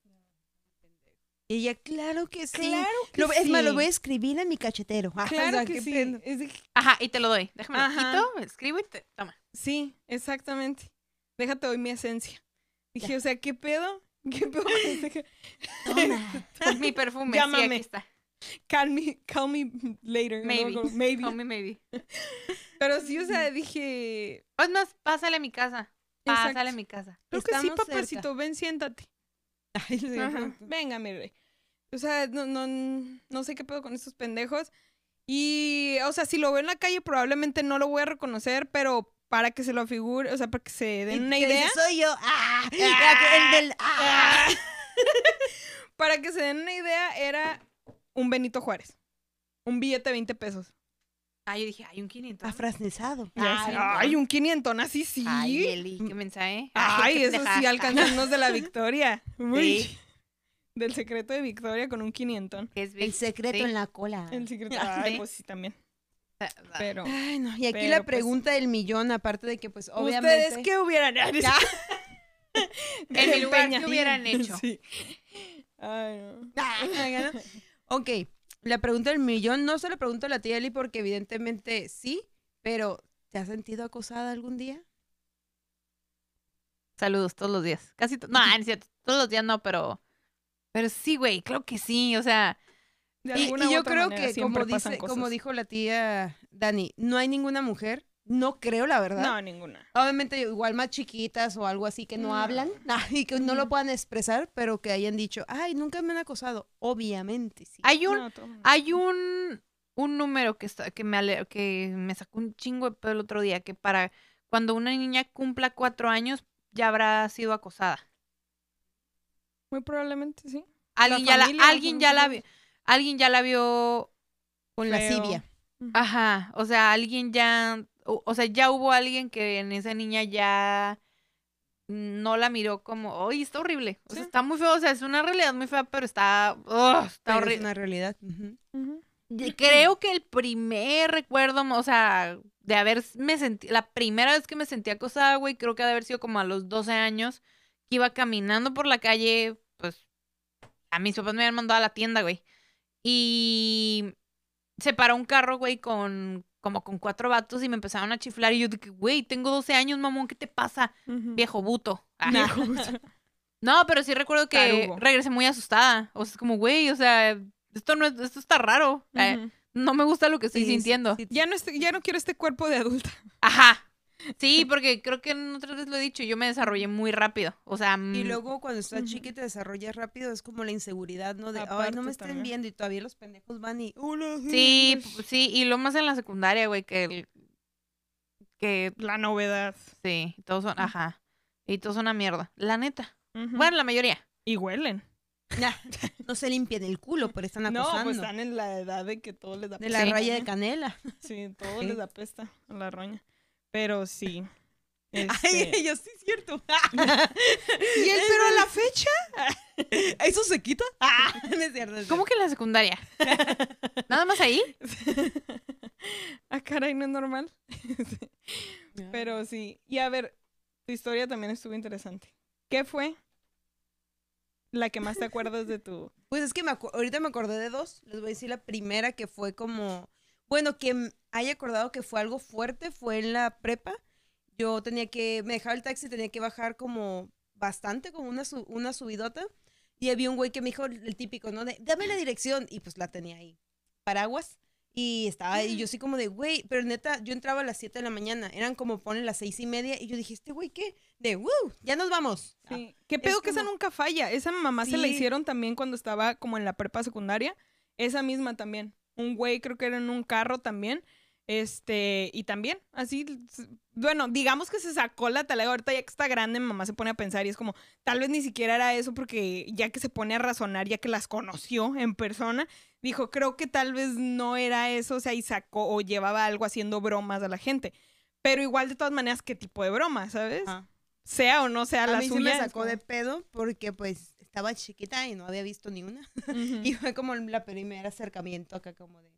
Y ella, claro que sí. Claro que Lo- Es más, sí. lo voy a escribir en mi cachetero. O Claro sea, que sí. pena. Es de- Ajá, y te lo doy. Déjame lo Ajá. quito, escribo y te... Toma. Sí, exactamente. Déjate hoy mi esencia. Dije, o sea, ¿qué pedo? ¿Qué pedo? con este- Mi perfume, sí, Llámame. aquí está. Call me, call me later. Maybe. Maybe. Call me maybe. Pero sí, o sea, dije. Es más, pásale a mi casa. Exacto. Pásale a mi casa. Creo que sí, Estamos papacito, cerca. ven, siéntate. Ay, Ajá, Venga, mi rey. O sea, no, no, no sé qué pedo con estos pendejos. Y, o sea, si lo veo en la calle, probablemente no lo voy a reconocer, pero para que se lo figure, o sea, para que se den una dice, idea. Soy yo. Ah, el del. Ah. Para que se den una idea, era un Benito Juárez. Un billete de 20 pesos. Ah, yo dije, hay un 500. Afrancesado. Ya Ay. Ay, un 500, así sí. Ay, Eli, qué mensaje. Ay, eso sí, alcanzarnos de la victoria. Uy. Sí. Del secreto de victoria con un 500. Que es El secreto sí. en la cola. El secreto. Ah, Ay, sí. pues sí, también. Ah, Pero. Ay, no. Y aquí Pero, la pues, pregunta del millón, aparte de que, pues, obviamente. ¿Ustedes qué hubieran hecho? En mi lugar. ¿qué hubieran hecho? Sí. Ay, no. Ah, ¿no? Ok, la pregunta del millón no se la pregunto a la tía Eli porque evidentemente sí, pero ¿te has sentido acosada algún día? Saludos todos los días. Casi to- No, no es cierto. Todos los días no, pero. Pero sí, güey, claro que sí. O sea, De Y, alguna y u yo otra creo manera que, como, dice, como dijo la tía Dani, no hay ninguna mujer, no creo la verdad. No, ninguna. Obviamente igual más chiquitas o algo así que no No. hablan ah, y que no lo puedan expresar, pero que hayan dicho, ay, nunca me han acosado. Obviamente sí. hay un. No, Hay un, un número que, está, que, me ale- que me sacó un chingo de pedo el otro día, que para cuando una niña cumpla cuatro años ya habrá sido acosada. Muy probablemente sí. Alguien ya la, alguien ya la alguien ya la vio, Con Feo. lascivia. ajá, o sea, alguien ya, o, o sea, ya hubo alguien que en esa niña ya no la miró como, ¡ay, está horrible! O sea, Sí. está muy feo, o sea, es una realidad muy fea, pero está, ugh, está Pero es horrible. una realidad. Y Creo que el primer recuerdo, o sea, de haberme sentido, la primera vez que me sentí acosada, güey, creo que ha de haber sido como a los 12 años, que iba caminando por la calle, pues, a mis papás me habían mandado a la tienda, güey. Y se paró un carro, güey, con como con cuatro vatos y me empezaron a chiflar y yo dije, güey, tengo 12 años, mamón, ¿qué te pasa? Viejo buto. Ah. Viejo. No, pero sí recuerdo que Tarugo. regresé muy asustada. O sea, es como, güey, o sea, esto no es, esto está raro. Eh, no me gusta lo que estoy Sí, sí, sintiendo. sí, Ya no, estoy- ya no quiero este cuerpo de adulta. Ajá. Sí, porque creo que en otras veces lo he dicho, yo me desarrollé muy rápido. O sea, Y mm, luego cuando estás Ujú. chica y te desarrollas rápido, es como la inseguridad, ¿no? De, ay, Aparte no me estén también. viendo y todavía los pendejos van y, hola. sí, pues, sí, y lo más en la secundaria, güey, que el- que La novedad. sí, todos son, ajá. Y todos son una mierda. La neta. Bueno, la mayoría. Y huelen. No se limpian el culo, pero están No, acosando. pues están en la edad de que todo les da de la Sí. raya de ¿no? canela. Sí, todo Sí. les da pesta a la roña. Pero sí. Ay, este, yo sí es cierto. ¿Y él, pero a la fecha? ¿Eso se quita? Ah, no es cierto. es ¿Cómo que en la secundaria? ¿Nada más ahí? ah, caray, no es normal. Pero sí. Y a ver, tu historia también estuvo interesante. ¿Qué fue la que más te acuerdas de tu... Pues es que me ahorita me acordé de dos. Les voy a decir la primera que fue como, bueno, que haya acordado que fue algo fuerte, fue en la prepa. Yo tenía que, me dejaba el taxi, tenía que bajar como bastante, como una, su- una subidota. Y había un güey que me dijo el típico, ¿no? De, dame la dirección. Y pues la tenía ahí. Paraguas. Y estaba, y yo así como de, güey, pero neta, yo entraba a las 7 de la mañana. Eran como ponen las seis y media. Y yo dije, ¿este güey qué? De, ¡wow! Ya nos vamos. Sí. ¿Qué pedo que esa como- nunca falla? Esa mamá se la Sí. hicieron también cuando estaba como en la prepa secundaria. Esa misma también. Un güey creo que era en un carro también. Este, y también, así, bueno, digamos que se sacó la talega ahorita ya que está grande, mi mamá se pone a pensar y es como, tal vez ni siquiera era eso porque ya que se pone a razonar, ya que las conoció en persona, dijo, creo que tal vez no era eso, o sea, y sacó o llevaba algo haciendo bromas a la gente. Pero igual, de todas maneras, ¿qué tipo de broma, sabes? Sea o no sea A la mí sí suya. me sacó como- de pedo porque pues estaba chiquita y no había visto ni una. Y fue como la primer acercamiento acá como de...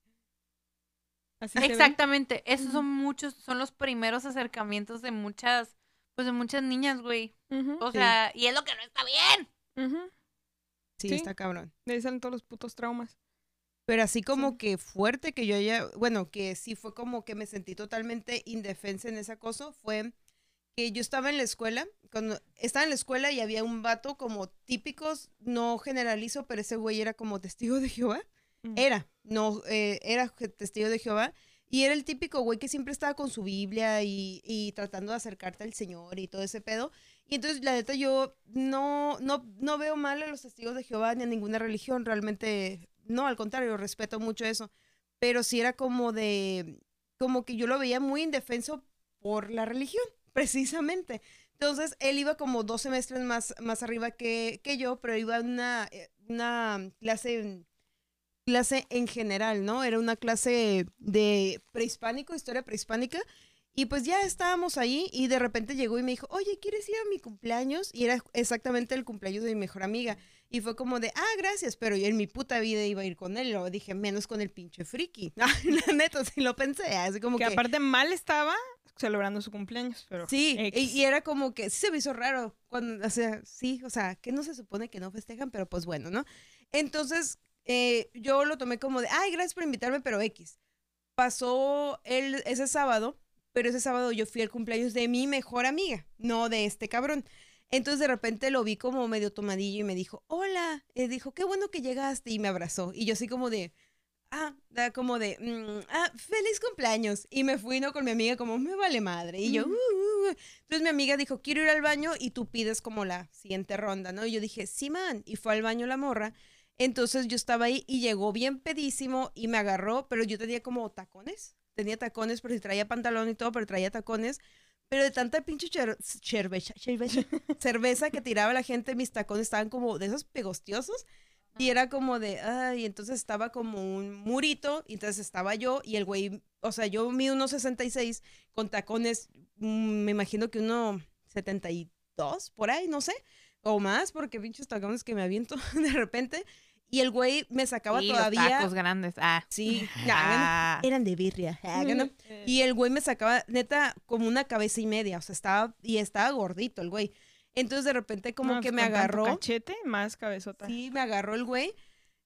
Así. Exactamente, esos son muchos, son los primeros acercamientos de muchas, pues de muchas niñas, güey. O Sí. sea, y es lo que no está bien. Sí, Sí. está cabrón. De ahí salen todos los putos traumas. Pero así como Sí. que fuerte que yo haya, bueno, que sí fue como que me sentí totalmente indefensa en ese acoso, fue que yo estaba en la escuela, cuando estaba en la escuela y había un vato como típicos, no generalizo, pero ese güey era como testigo de Jehová. Mm. Era, no, eh, era testigo de Jehová. Y era el típico güey que siempre estaba con su Biblia y, y tratando de acercarte al Señor y todo ese pedo. Y entonces, la neta, yo no, no, no veo mal a los testigos de Jehová ni a ninguna religión. Realmente, no, al contrario, respeto mucho eso. Pero sí era como de, como que yo lo veía muy indefenso por la religión, precisamente. Entonces, él iba como dos semestres más, más arriba que, que yo, pero iba a una, eh, una clase clase en general, ¿no? Era una clase de prehispánico, historia prehispánica. Y pues ya estábamos ahí y de repente llegó y me dijo, oye, ¿quieres ir a mi cumpleaños? Y era exactamente el cumpleaños de mi mejor amiga. Y fue como de, ah, gracias, pero yo en mi puta vida iba a ir con él. Luego dije, menos con el pinche friki. La neta, sí lo pensé. Así como Que que... aparte mal estaba celebrando su cumpleaños, pero... Sí, y, y era como que sí se me hizo raro. Cuando, o sea, sí, o sea, que no se supone que no festejan, pero pues bueno, ¿no? Entonces, eh, yo lo tomé como de, ay, gracias por invitarme, pero X. Pasó el, ese sábado, pero ese sábado yo fui al cumpleaños de mi mejor amiga, no de este cabrón. Entonces de repente lo vi como medio tomadillo y me dijo, hola, eh, dijo, qué bueno que llegaste y me abrazó. Y yo así como de, ah, da como de, mm, ah, feliz cumpleaños. Y me fui, ¿no? Con mi amiga como, me vale madre. Y yo. "Uh, uh, uh". Entonces mi amiga dijo, quiero ir al baño y tú pides como la siguiente ronda, ¿no? Y yo dije, sí, man. Y fue al baño la morra. Entonces yo estaba ahí y llegó bien pedísimo y me agarró, pero yo tenía como tacones. Tenía tacones, pero si traía pantalón y todo, pero traía tacones. Pero de tanta pinche cher- cerveza, cerveza, cerveza que tiraba la gente, mis tacones estaban como de esos pegostiosos. Y era como de, ay, entonces estaba como un murito, y entonces estaba yo, y el güey, o sea, yo mido unos 66 con tacones, mm, me imagino que uno 72, por ahí, no sé, o más, porque pinches tacones que me aviento de repente. Y el güey me sacaba Y los todavía. tacos grandes. Ah. Sí, Ah. eran de birria. ah, ¿no? Eh, Y el güey me sacaba, neta, como una cabeza y media. O sea, estaba, y estaba gordito el güey. Entonces de repente como no, que me agarró. cachete, más cabezota. Sí, me agarró el güey.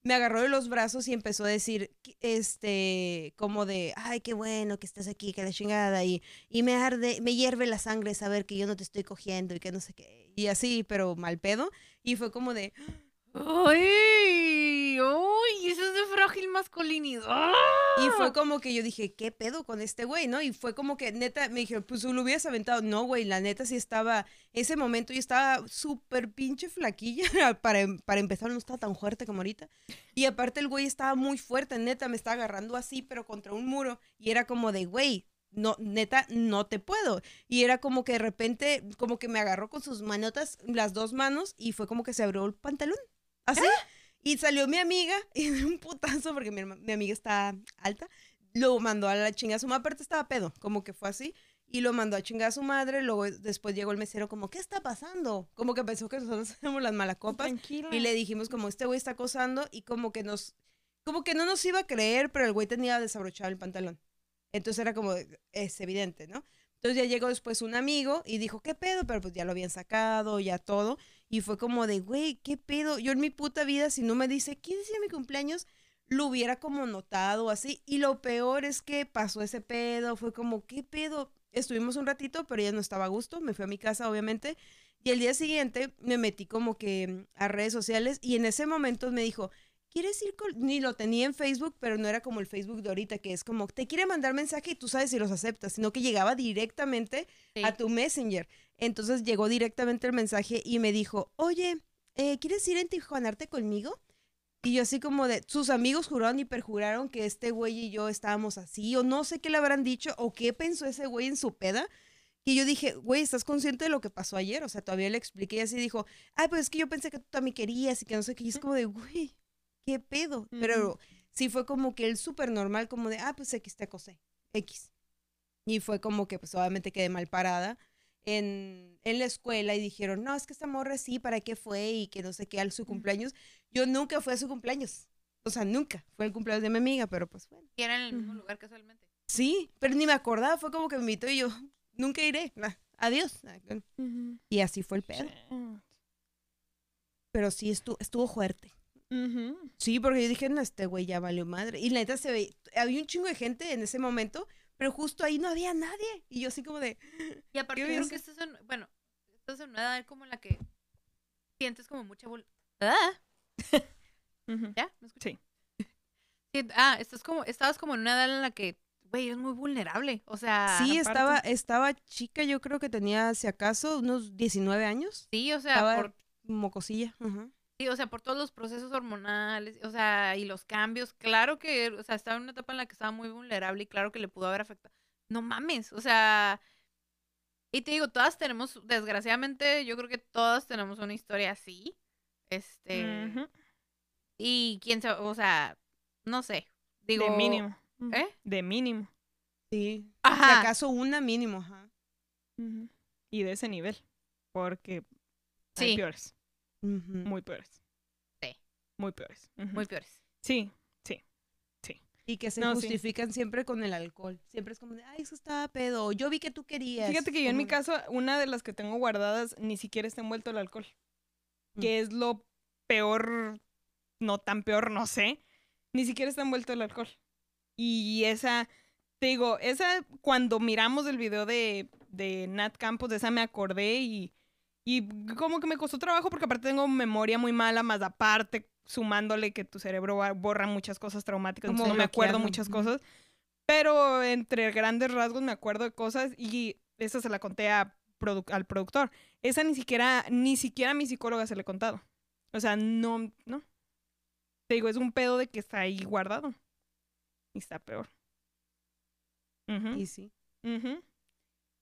Me agarró de los brazos y empezó a decir, este, como de, ay, qué bueno que estás aquí, que la chingada. Y, y me arde, me hierve la sangre saber que yo no te estoy cogiendo y que no sé qué. Y así, pero mal pedo. Y fue como de, ¡Ay! ¡Uy! Eso es de frágil masculinidad. Y fue como que yo dije, ¿qué pedo con este güey, no? Y fue como que neta, me dijeron, pues lo hubieras aventado. No, güey, la neta sí estaba, ese momento yo estaba súper pinche flaquilla. para, para empezar, no estaba tan fuerte como ahorita. Y aparte el güey estaba muy fuerte, neta, me estaba agarrando así, pero contra un muro. Y era como de, güey, no, neta, no te puedo. Y era como que de repente, como que me agarró con sus manotas, las dos manos, y fue como que se abrió el pantalón. Así. Y salió mi amiga y de un putazo, porque mi amiga está alta, lo mandó a la chingada. Su madre aparte estaba pedo, como que fue así. Y lo mandó a chingar a su madre. Luego después llegó el mesero como, ¿qué está pasando? Como que pensó que nosotros éramos las malacopas. Tranquila. Y le dijimos como, este güey está acosando. Y como que nos, como que no nos iba a creer, pero el güey tenía desabrochado el pantalón. Entonces era como, es evidente, ¿no? Entonces ya llegó después un amigo y dijo, ¿qué pedo? Pero pues ya lo habían sacado, ya todo. Y fue como de, güey, ¿qué pedo? Yo en mi puta vida, si no me dice, ¿quién decía mi cumpleaños? Lo hubiera como notado así. Y lo peor es que pasó ese pedo. Fue como, ¿qué pedo? Estuvimos un ratito, pero ella no estaba a gusto. Me fui a mi casa, obviamente. Y el día siguiente me metí como que a redes sociales y en ese momento me dijo, ¿quieres ir con...? Ni lo tenía en Facebook, pero no era como el Facebook de ahorita, que es como, te quiere mandar mensaje y tú sabes si los aceptas, sino que llegaba directamente Sí. a tu Messenger. Entonces llegó directamente el mensaje y me dijo, oye, eh, ¿quieres ir a Tijuanarte conmigo? Y yo así como de, sus amigos juraron y perjuraron que este güey y yo estábamos así, o no sé qué le habrán dicho, o qué pensó ese güey en su peda. Y yo dije, güey, ¿estás consciente de lo que pasó ayer? O sea, todavía le expliqué y así dijo, ay, pues es que yo pensé que tú también querías y que no sé qué. Y es como de, güey, ¿qué pedo? Pero sí fue como que el súper normal, como de, ah, pues X te acosé, X. Y fue como que, pues obviamente quedé mal parada en, en la escuela y dijeron, no, es que esta morra sí, ¿para qué fue? Y que no sé qué, al su cumpleaños. Yo nunca fui a su cumpleaños. O sea, nunca. Fue el cumpleaños de mi amiga, pero pues bueno. Y era en el mismo lugar casualmente. Sí, pero ni me acordaba, fue como que me invitó y yo, nunca iré. nah, adiós. Ujú. Y así fue el pedo. Pero sí, estuvo, estuvo fuerte. Ujú. Sí, porque yo dije, no, este güey ya valió madre. Y la neta se ve, había un chingo de gente en ese momento, pero justo ahí no había nadie. Y yo así como de, Y aparte ¿Qué creo que estás en, bueno, estás en una edad como la que sientes como mucha ¿Ah? ¿Ya? ¿Me escuchas? Sí. Ah, estás como, estabas como en una edad en la que, güey, eres muy vulnerable. O sea, sí, aparte. estaba, estaba chica, yo creo que tenía, si acaso, unos 19 años. sí, o sea, Estaba por, mocosilla. ajá. Sí, o sea, por todos los procesos hormonales, o sea, y los cambios, claro que, o sea, estaba en una etapa en la que estaba muy vulnerable y claro que le pudo haber afectado. No mames, o sea, y te digo, todas tenemos, desgraciadamente, yo creo que todas tenemos una historia así. Este, Ujú. y quién sabe, o sea, no sé, digo, de mínimo. ¿eh? De mínimo. Sí. Si Ajá. acaso una mínimo, ajá. Y de ese nivel. Porque Sí. hay peores. Muy peores. Sí. Muy peores. Muy peores. Sí. Y que se No, sí. justifican siempre con el alcohol. Siempre es como de, ay, eso estaba pedo. Yo vi que tú querías. Fíjate que yo en mi caso, una de las que tengo guardadas ni siquiera está envuelto el alcohol. Mm. Que es lo peor, no tan peor, no sé. Ni siquiera está envuelto el alcohol. Y esa, te digo, esa cuando miramos el video de, de Nat Campos, de esa me acordé y, y como que me costó trabajo porque aparte tengo memoria muy mala, más aparte sumándole que tu cerebro borra muchas cosas traumáticas, Como entonces no me acuerdo muchas cosas. Pero entre grandes rasgos me acuerdo de cosas y esa se la conté a produ- al productor. Esa ni siquiera, ni siquiera a mi psicóloga se le he contado. O sea, no, no. Te digo, es un pedo de que está ahí guardado. Y está peor. Ujú, Y sí. ujú.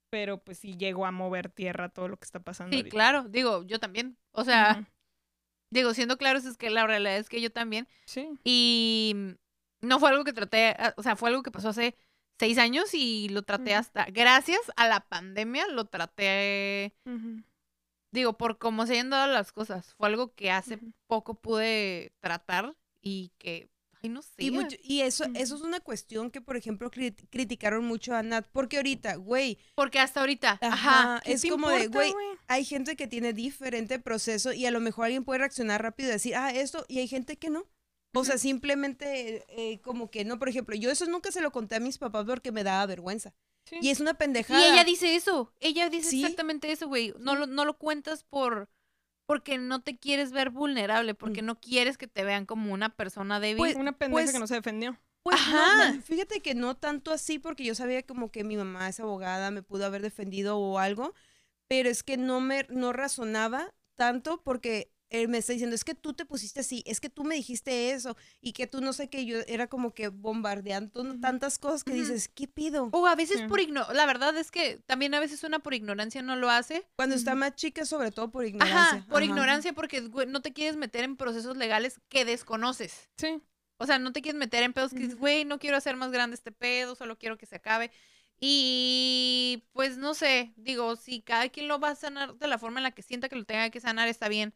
Pero pues sí llego a mover tierra todo lo que está pasando. Sí, ahorita. claro, digo, yo también. O sea, digo, siendo claros es que la realidad es que yo también. Sí. Y no fue algo que traté, ah, o sea, fue algo que pasó hace seis años y lo traté hasta, gracias a la pandemia, lo traté, digo, por cómo se han dado las cosas. Fue algo que hace poco pude tratar y que, ay, no sé. Y, mucho- y eso, eso es una cuestión que, por ejemplo, cri- criticaron mucho a Nat. Porque ahorita, güey, Porque hasta ahorita, ajá. ajá, ¿Qué es como de, güey, hay gente que tiene diferente proceso y a lo mejor alguien puede reaccionar rápido y decir, ah, esto, y hay gente que no. O sea, simplemente eh, como que no, por ejemplo, yo eso nunca se lo conté a mis papás porque me daba vergüenza. Sí. Y es una Y pendejada. ella dice eso, ella dice Sí. exactamente eso, güey. No lo, no lo cuentas por porque no te quieres ver vulnerable, porque no quieres que te vean como una persona débil. Pues- Una pendeja pues- que no se defendió. Pues Ajá. no, fíjate que no tanto así porque yo sabía como que mi mamá es abogada, me pudo haber defendido o algo, pero es que no me no razonaba tanto porque él me está diciendo, es que tú te pusiste así, es que tú me dijiste eso y que tú no sé qué, yo era como que bombardeando tantas cosas que dices, ¿qué pido? o a veces por ignorancia, la verdad es que también a veces una por ignorancia no lo hace. Cuando está más chica, sobre todo por ignorancia. Ajá, por Ajá. ignorancia porque no te quieres meter en procesos legales que desconoces. Sí. O sea, no te quieres meter en pedos que dices, güey, no quiero hacer más grande este pedo, solo quiero que se acabe. Y pues no sé, digo, si cada quien lo va a sanar de la forma en la que sienta que lo tenga que sanar, está bien.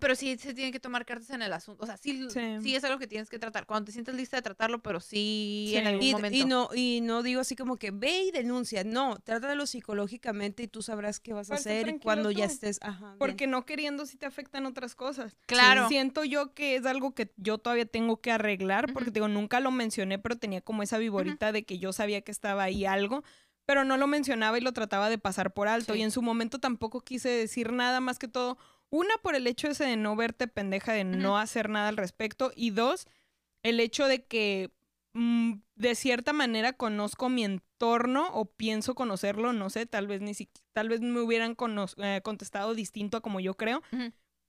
Pero sí se tienen que tomar cartas en el asunto. O sea, sí, Sí. sí es algo que tienes que tratar. Cuando te sientas lista de tratarlo, pero sí, Sí. en algún Y, momento. y no, y no digo así como que ve y denuncia, no, trátalo psicológicamente y tú sabrás qué vas a hacer cuando ya estés, ajá. bien. Porque no queriendo sí te afectan otras cosas. Claro. Siento yo que es algo que yo todavía tengo que arreglar, porque Ujú. te digo, nunca lo mencioné, pero tenía como esa viborita de que yo sabía que estaba ahí algo, pero no lo mencionaba y lo trataba de pasar por alto. Sí. Y en su momento tampoco quise decir nada más que todo. Una, por el hecho ese de no verte pendeja, de no hacer nada al respecto. Y dos, el hecho de que mm, de cierta manera conozco mi entorno o pienso conocerlo, no sé, tal vez ni si, tal vez me hubieran eh, contestado distinto a como yo creo,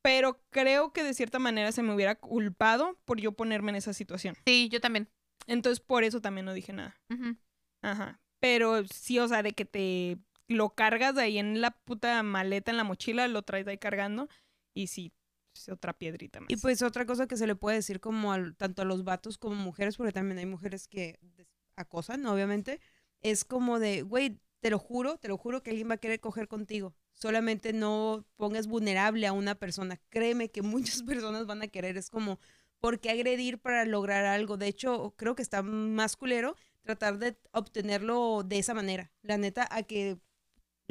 pero creo que de cierta manera se me hubiera culpado por yo ponerme en esa situación. Sí, yo también. Entonces por eso también no dije nada. Ajá. Pero sí, o sea, de que te lo cargas de ahí en la puta maleta, en la mochila, lo traes ahí cargando y sí, es otra piedrita más. Y pues otra cosa que se le puede decir como al- tanto a los vatos como mujeres, porque también hay mujeres que acosan, obviamente, es como de, güey, te lo juro, te lo juro que alguien va a querer coger contigo. Solamente no pongas vulnerable a una persona. Créeme que muchas personas van a querer. Es como, ¿por qué agredir para lograr algo? De hecho, creo que está más culero tratar de obtenerlo de esa manera. La neta, a que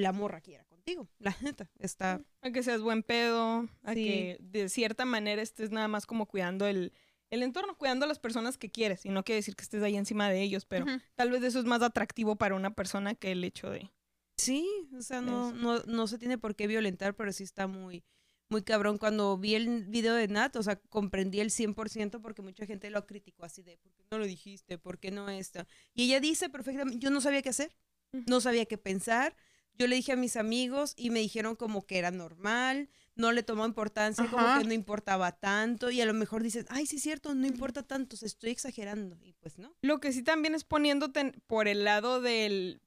la morra quiera contigo. La neta, está... A que seas buen pedo, a Sí. que de cierta manera estés nada más como cuidando el, el entorno, cuidando a las personas que quieres. Y no quiere decir que estés ahí encima de ellos, pero tal vez eso es más atractivo para una persona que el hecho de... Sí, o sea, no, no, no se tiene por qué violentar, pero sí está muy, muy cabrón. Cuando vi el video de Nat, o sea, comprendí el 100% porque mucha gente lo criticó así de, ¿por qué no lo dijiste? ¿Por qué no esto? Y ella dice perfectamente, yo no sabía qué hacer, no sabía qué pensar. Yo le dije a mis amigos y me dijeron como que era normal, no le tomó importancia, como que no importaba tanto. Y a lo mejor dices, ay, sí es cierto, no importa tanto, o sea, estoy exagerando. Y pues no. Lo que sí también es poniéndote por el lado del,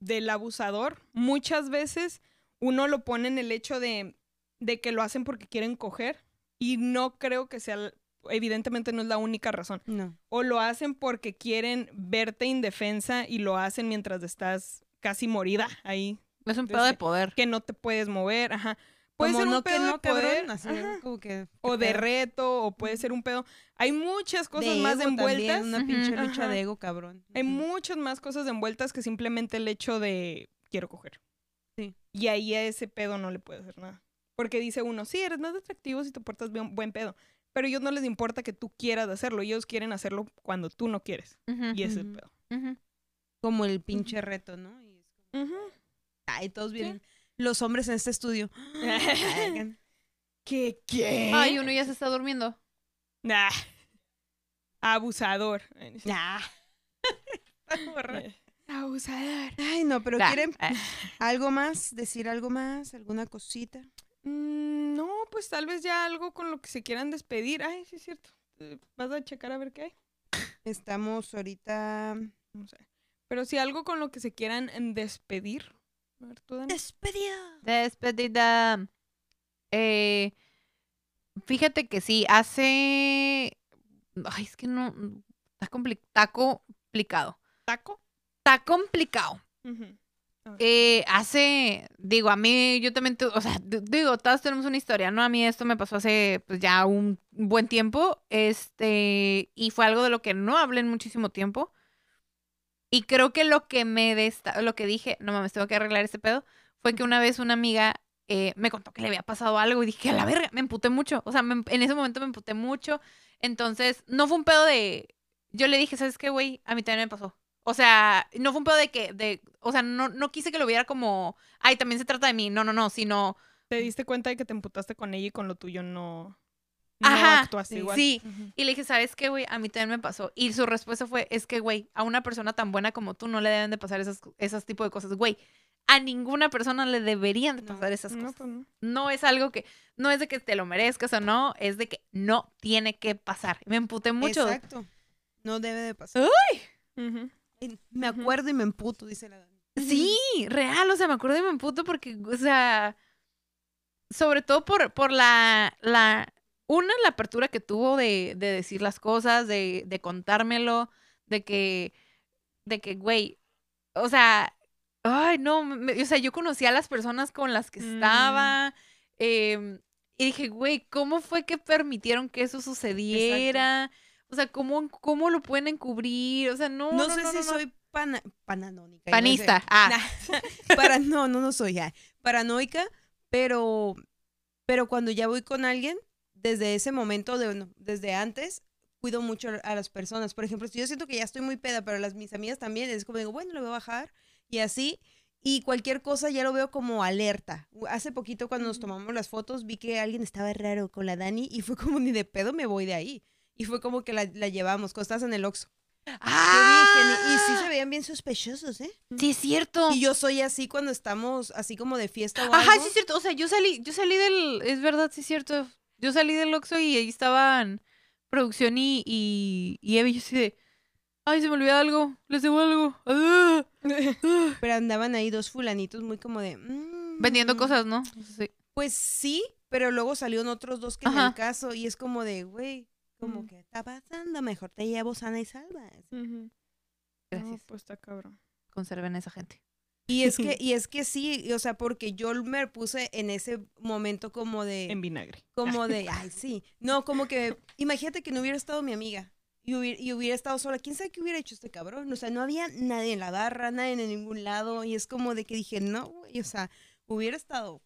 del abusador. Muchas veces uno lo pone en el hecho de, de que lo hacen porque quieren coger. Y no creo que sea, evidentemente no es la única razón. No. O lo hacen porque quieren verte indefensa y lo hacen mientras estás casi morida ahí, Es un pedo de poder. que no te puedes mover, ajá. Puede Como ser un no que pedo no, de poder, cabrón, así, como que... o ¿qué de pedo? reto, o puede ser un pedo. Hay muchas cosas más ego también, envueltas. una Ujú. pinche lucha de ego, cabrón. Hay muchas más cosas envueltas que simplemente el hecho de quiero coger. Sí. Y ahí a ese pedo no le puede hacer nada. Porque dice uno, sí, eres más atractivo si te portas bien, buen pedo. Pero a ellos no les importa que tú quieras hacerlo. Ellos quieren hacerlo cuando tú no quieres. Ujú, Y ese Ujú. pedo. ujú. Como el pinche reto, ¿no? Y es como, Ujú. ay, todos vienen. Los hombres en este estudio. ¿Qué? ¿Qué? Ay, uno ya se está durmiendo. Nah. Abusador. Nah. Abusador. Ay, no, pero ¿quieren ah. algo más? ¿Decir algo más? ¿Alguna cosita? Mm, no, pues tal vez ya algo con lo que se quieran despedir. Ay, sí es cierto. Eh, ¿Vas a checar a ver qué hay? Estamos ahorita... No sé. Pero si algo con lo que se quieran em, despedir. A ver, tú, Dani. Despedida. Despedida. Eh, fíjate que sí, hace. Ay, es que no. Está, compli- está complicado. ¿Taco? Está complicado. Eh, hace, digo, a mí, yo también, tu- o sea, d- digo, todos tenemos una historia, ¿no? A mí esto me pasó hace, pues, ya un buen tiempo, este, y fue algo de lo que no hablé en muchísimo tiempo. Y creo que lo que me, desta- lo que dije, no mames, tengo que arreglar este pedo, fue que una vez una amiga eh, me contó que le había pasado algo y dije, a la verga, me emputé mucho, o sea, me- en ese momento me emputé mucho, entonces, no fue un pedo de, yo le dije, ¿sabes qué, güey? A mí también me pasó. O sea, no fue un pedo de que, de, o sea, no, no quise que lo viera como, ay, también se trata de mí. No, no, no, sino, Te diste cuenta de que te emputaste con ella y con lo tuyo no. No Ajá, actuaste sí, igual. sí. Y le dije, ¿sabes qué, güey? A mí también me pasó. Y su respuesta fue, es que, güey, a una persona tan buena como tú no le deben de pasar esas, esas tipos de cosas. Güey, a ninguna persona le deberían de No, pasar esas No, cosas. pues no. No es algo que, no es de que te lo merezcas o no, es de que no tiene que pasar. Me emputé mucho. Exacto. No debe de pasar. Ay, Me acuerdo y me emputo, dice la Dani. Sí, real, o sea, me acuerdo y me emputo porque, o sea, sobre todo por, por la, la, una, la apertura que tuvo de, de decir las cosas, de, de contármelo, de que, de que, güey, o sea, ay, no, me- o sea, yo conocí a las personas con las que Mm. estaba, em, y dije, güey, ¿cómo fue que permitieron que eso sucediera? O sea, ¿cómo, ¿cómo lo pueden encubrir? O sea, no, No, no, sé no, soy pana- pananónica. Panista. Ah, Nah, para, no, no, no soy ya. Paranoica, pero, pero cuando ya voy con alguien, desde ese momento, de, no, desde antes, cuido mucho a las personas. Por ejemplo, si yo siento que ya estoy muy peda, pero las mis amigas también, es como digo, bueno, le voy a bajar y así. Y cualquier cosa ya lo veo como alerta. Hace poquito cuando nos tomamos las fotos vi que alguien estaba raro con la Dani y fue como ni de pedo me voy de ahí. Y fue como que la, la llevamos, estás en el Oxxo. ¡Ah! Y sí se veían bien sospechosos, ¿eh? Sí, es cierto. Y yo soy así cuando estamos así como de fiesta o Ajá, algo. sí es cierto. O sea, yo salí, yo salí del, es verdad, sí es cierto. Yo salí del Oxxo y ahí estaban producción y, y, y Eve y yo así de, ay, se me olvidó algo, les debo algo. Ah, ah". Pero andaban ahí dos fulanitos muy como de... mm. Vendiendo cosas, ¿no? Sí. Pues sí, pero luego salieron otros dos que en el caso y es como de, güey, como que está pasando, mejor te llevo sana y salva. Gracias. No, pues está cabrón. Conserven a esa gente. Y es que, y es que sí, o sea, porque yo me puse en ese momento como de, En vinagre. como de, ay, sí. No, como que, imagínate que no hubiera estado mi amiga y hubiera, y hubiera estado sola. ¿Quién sabe qué hubiera hecho este cabrón? O sea, no había nadie en la barra, nadie en ningún lado. Y es como de que dije, no, güey, o sea, hubiera estado.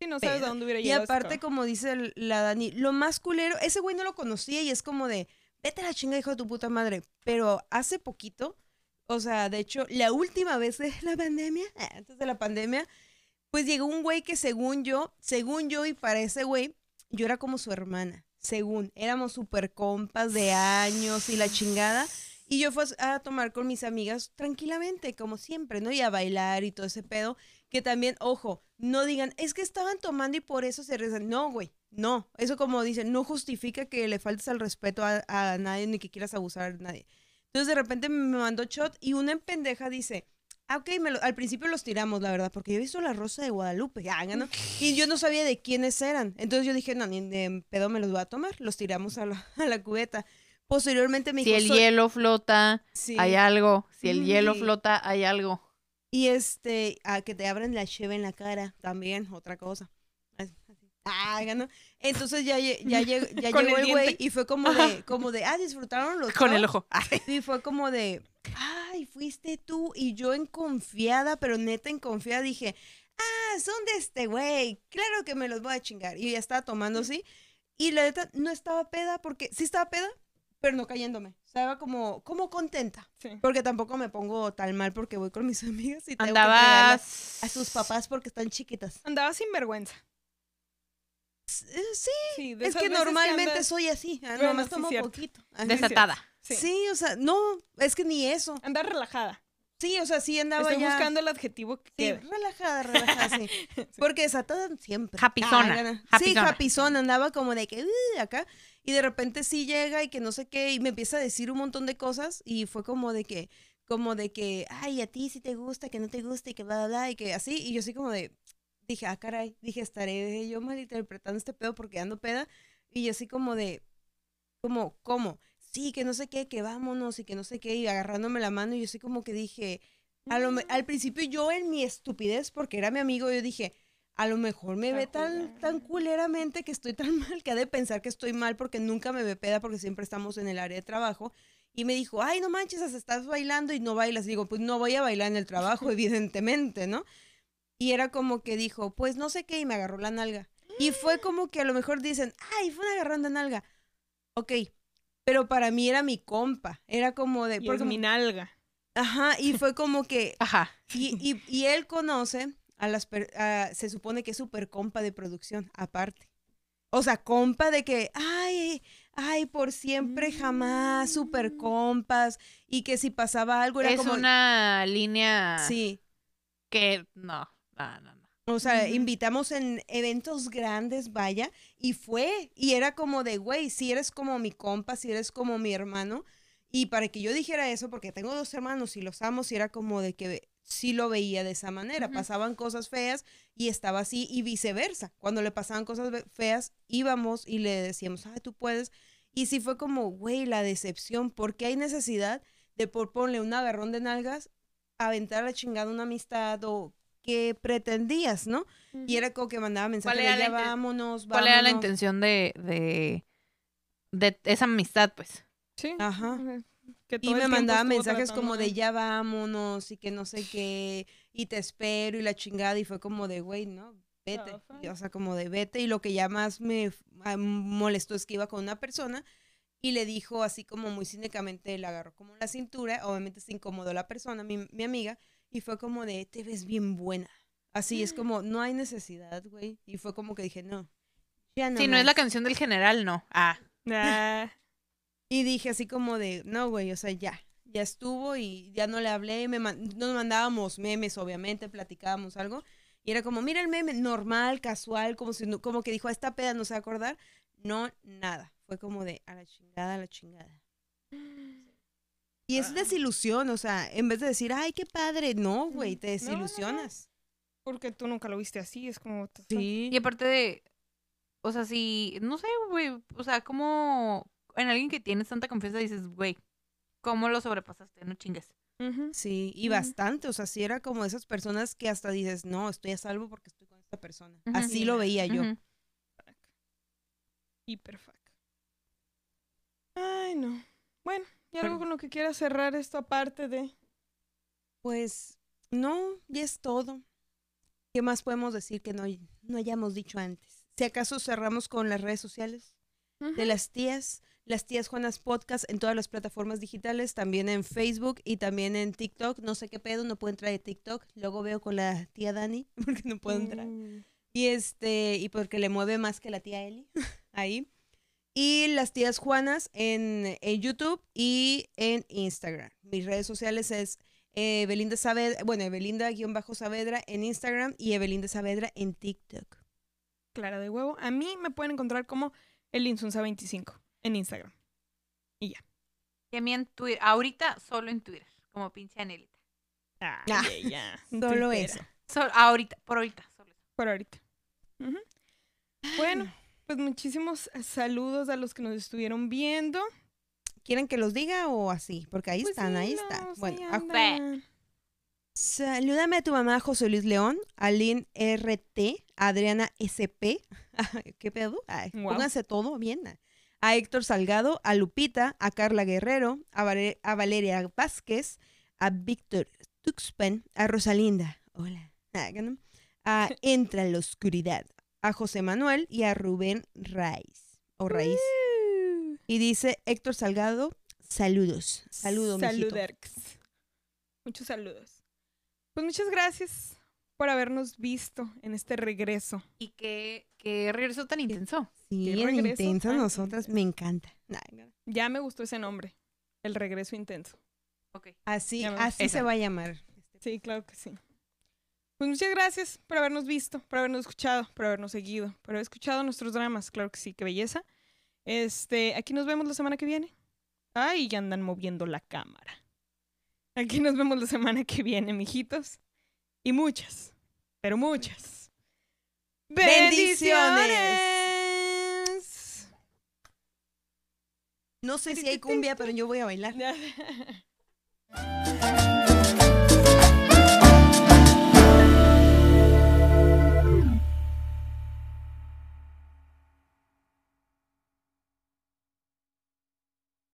Sí, no sabes a dónde hubiera Y llegado. ese aparte, cabrón. como dice el- la Dani, lo más culero, ese güey no lo conocía y es como de, vete a la chinga, hijo de tu puta madre. Pero hace poquito, o sea, de hecho, la última vez de la pandemia, antes de la pandemia, pues llegó un güey que según yo, según yo y para ese güey, yo era como su hermana, según, éramos super compas de años y la chingada. Y yo fui a tomar con mis amigas tranquilamente, como siempre, ¿no? Y a bailar y todo ese pedo. Que también, ojo, no digan, es que estaban tomando y por eso se rezan. No, güey, no. Eso como dicen, no justifica que le faltes al respeto a, a nadie ni que quieras abusar de nadie. Entonces de repente me mandó shot y una en pendeja dice, ah, ok, me lo- al principio los tiramos, la verdad, porque yo he visto La Rosa de Guadalupe, ya, ¿no? Y yo no sabía de quiénes eran. Entonces yo dije, no, ni de pedo me los voy a tomar. Los tiramos a la, a la cubeta. Posteriormente me Si dijo, el "Soy-". hielo flota, Sí. hay algo. Si el hielo flota, hay algo. Y este, a que te abran la cheve en la cara, también, otra cosa. Así, así. Ah, ¿no? Entonces ya, lle- ya, llegó, ya Con llegó el güey y fue como de, como de, ah, disfrutaron los Con el shots?" ojo. Ay. Y fue como de, ay, fuiste tú. Y yo en confiada, pero neta en confiada dije, ah, son de este güey. Claro que me los voy a chingar. Y ya estaba tomando así. Y la neta no estaba peda porque sí estaba peda, pero no cayéndome. Estaba como, como contenta. Sí. Porque tampoco me pongo tan mal porque voy con mis amigas y tengo que Andabas. a sus papás porque están chiquitas. Andaba sin vergüenza. Eh, Sí, Sí, de es que normalmente andas- soy así. ah, Bueno, nomás sí, tomo cierto. poquito. Desatada. Sí. Sí, o sea, no, es que ni eso. Andar relajada. Sí, o sea, sí andaba Estoy ya. buscando el adjetivo que Sí, quede. relajada, relajada, sí. Porque desatada siempre. Happyzona, Ah, gana. Sí, happyzona, andaba como de que "Uh", acá. Y de repente sí llega y que no sé qué, y me empieza a decir un montón de cosas. Y fue como de que, como de que, ay, a ti sí te gusta, que no te gusta, y que bla, bla, bla, y que así. Y yo así como de, dije, ah, caray, dije, estaré yo malinterpretando este pedo porque ando peda. Y yo así como de, como, ¿cómo? Sí, que no sé qué, que vámonos y que no sé qué, y agarrándome la mano, y yo así como que dije, a lo me- al principio yo en mi estupidez, porque era mi amigo, yo dije, a lo mejor me ve tan, tan culeramente que estoy tan mal que ha de pensar que estoy mal porque nunca me ve peda porque siempre estamos en el área de trabajo. Y me dijo, ay, no manches, estás bailando y no bailas. Digo, pues no voy a bailar en el trabajo, evidentemente, ¿no? Y era como que dijo, pues no sé qué, y me agarró la nalga. Y fue como que a lo mejor dicen, ay, fue un agarrón de nalga. Ok, pero para mí era mi compa. Era como de... Y porque- es mi nalga. Ajá, y fue como que... Ajá. Y, y, y él conoce a las... per- a- se supone que es súper compa de producción, aparte. O sea, compa de que, ay, ay, por siempre, jamás, súper compas. Y que si pasaba algo era Es como... una línea Sí, que no, no, no, no. O sea, invitamos en eventos grandes, vaya, y fue, y era como de, güey, si eres como mi compa, si eres como mi hermano, y para que yo dijera eso, porque tengo dos hermanos y los amo, y era como de que sí lo veía de esa manera, pasaban cosas feas y estaba así, y viceversa, cuando le pasaban cosas feas, íbamos y le decíamos, ah, tú puedes, y sí fue como, güey, la decepción, porque hay necesidad de por ponle un agarrón de nalgas, aventar a la chingada una amistad o que pretendías, ¿no? Y era como que mandaba mensajes de ya inten- vámonos, ¿Cuál era la vámonos". intención de, de, de esa amistad, pues? Sí. Ajá. Que Y todo me mandaba mensajes tratando como de ya vámonos y que no sé qué, y te espero y la chingada, y fue como de, güey, no, vete. Y, o sea, como de vete, y lo que ya más me ah, molestó es que iba con una persona y le dijo así como muy cínicamente, le agarró como la cintura, obviamente se incomodó la persona, mi, mi amiga, y fue como de, te ves bien buena. Así es como, no hay necesidad, güey. Y fue como que dije, no, ya no. si no es la más". canción del general, no. Ah, Ah, Y dije así como de, no, güey, o sea, ya, ya estuvo y ya no le hablé, me man- nos mandábamos memes, obviamente, platicábamos algo. Y era como, mira el meme, normal, casual, como si no- como que dijo, a esta peda no se va a acordar. No, nada. Fue como de, a la chingada, a la chingada. Y es Ah. desilusión, o sea, en vez de decir, ay, qué padre, no, güey, te no, no, no. desilusionas. Porque tú nunca lo viste así, es como... Sí. Y aparte de, o sea, si, no sé, güey, o sea, como en alguien que tienes tanta confianza dices, güey, ¿cómo lo sobrepasaste? No chingues. Sí, y bastante, o sea, sí era como esas personas que hasta dices, no, estoy a salvo porque estoy con esta persona. Así Sí. lo veía yo. Ujú. Hiper fuck. Ay, no. Bueno, ¿y algo con lo que quieras cerrar esto aparte de...? Pues no, ya es todo. ¿Qué más podemos decir que no, no hayamos dicho antes? Si acaso cerramos con las redes sociales de las tías, las tías Juanas Podcast en todas las plataformas digitales, también en Facebook y también en TikTok. No sé qué pedo, no puedo entrar de TikTok. Luego veo con la tía Dani porque no puedo entrar. Mm. Y este, y porque le mueve más que la tía Eli ahí. Y las tías Juanas en, en YouTube y en Instagram. Mis redes sociales es eh, Belinda Saavedra, bueno, Belinda-Saavedra en Instagram y Evelinda Saavedra en TikTok. Clara de huevo. A mí me pueden encontrar como el Insunza25 en Instagram. Y a mí en Twitter, ahorita solo en Twitter, como pinche Anelita. Ay, Ah, ella, Solo eso. Ahorita, por ahorita, solo eso. Por ahorita. Bueno, pues muchísimos saludos a los que nos estuvieron viendo. ¿Quieren que los diga o así? Porque ahí Pues están, sí, ahí están. ahí Bueno, a- salúdame a tu mamá José Luis León, a Lynn RT, a Adriana SP. ¿Qué pedo? Ay, Guau. Pónganse todo bien. A Héctor Salgado, a Lupita, a Carla Guerrero, a, a Valeria Vázquez, a Víctor Tuxpan, a Rosalinda. Hola. Ah, ¿no? A Entra la Oscuridad, a José Manuel y a Rubén Raiz. O Raíz. Y dice Héctor Salgado, saludos. Saludos. Saluderks. Muchos saludos. Pues muchas gracias por habernos visto en este regreso. Y que, que regresó tan intenso. Sí, Qué regreso tan nosotras, intenso. me encanta. Ya me gustó ese nombre. El regreso intenso. Ok. Así, así Esa. se va a llamar. Sí, claro que sí. Pues muchas gracias por habernos visto, por habernos escuchado, por habernos seguido, por haber escuchado nuestros dramas. Claro que sí, qué belleza. Este, aquí nos vemos la semana que viene. Ay, ya andan moviendo la cámara. Aquí nos vemos la semana que viene, mijitos. Y muchas, pero muchas. Bendiciones. No sé si hay cumbia, pero yo voy a bailar. ¡Bendiciones!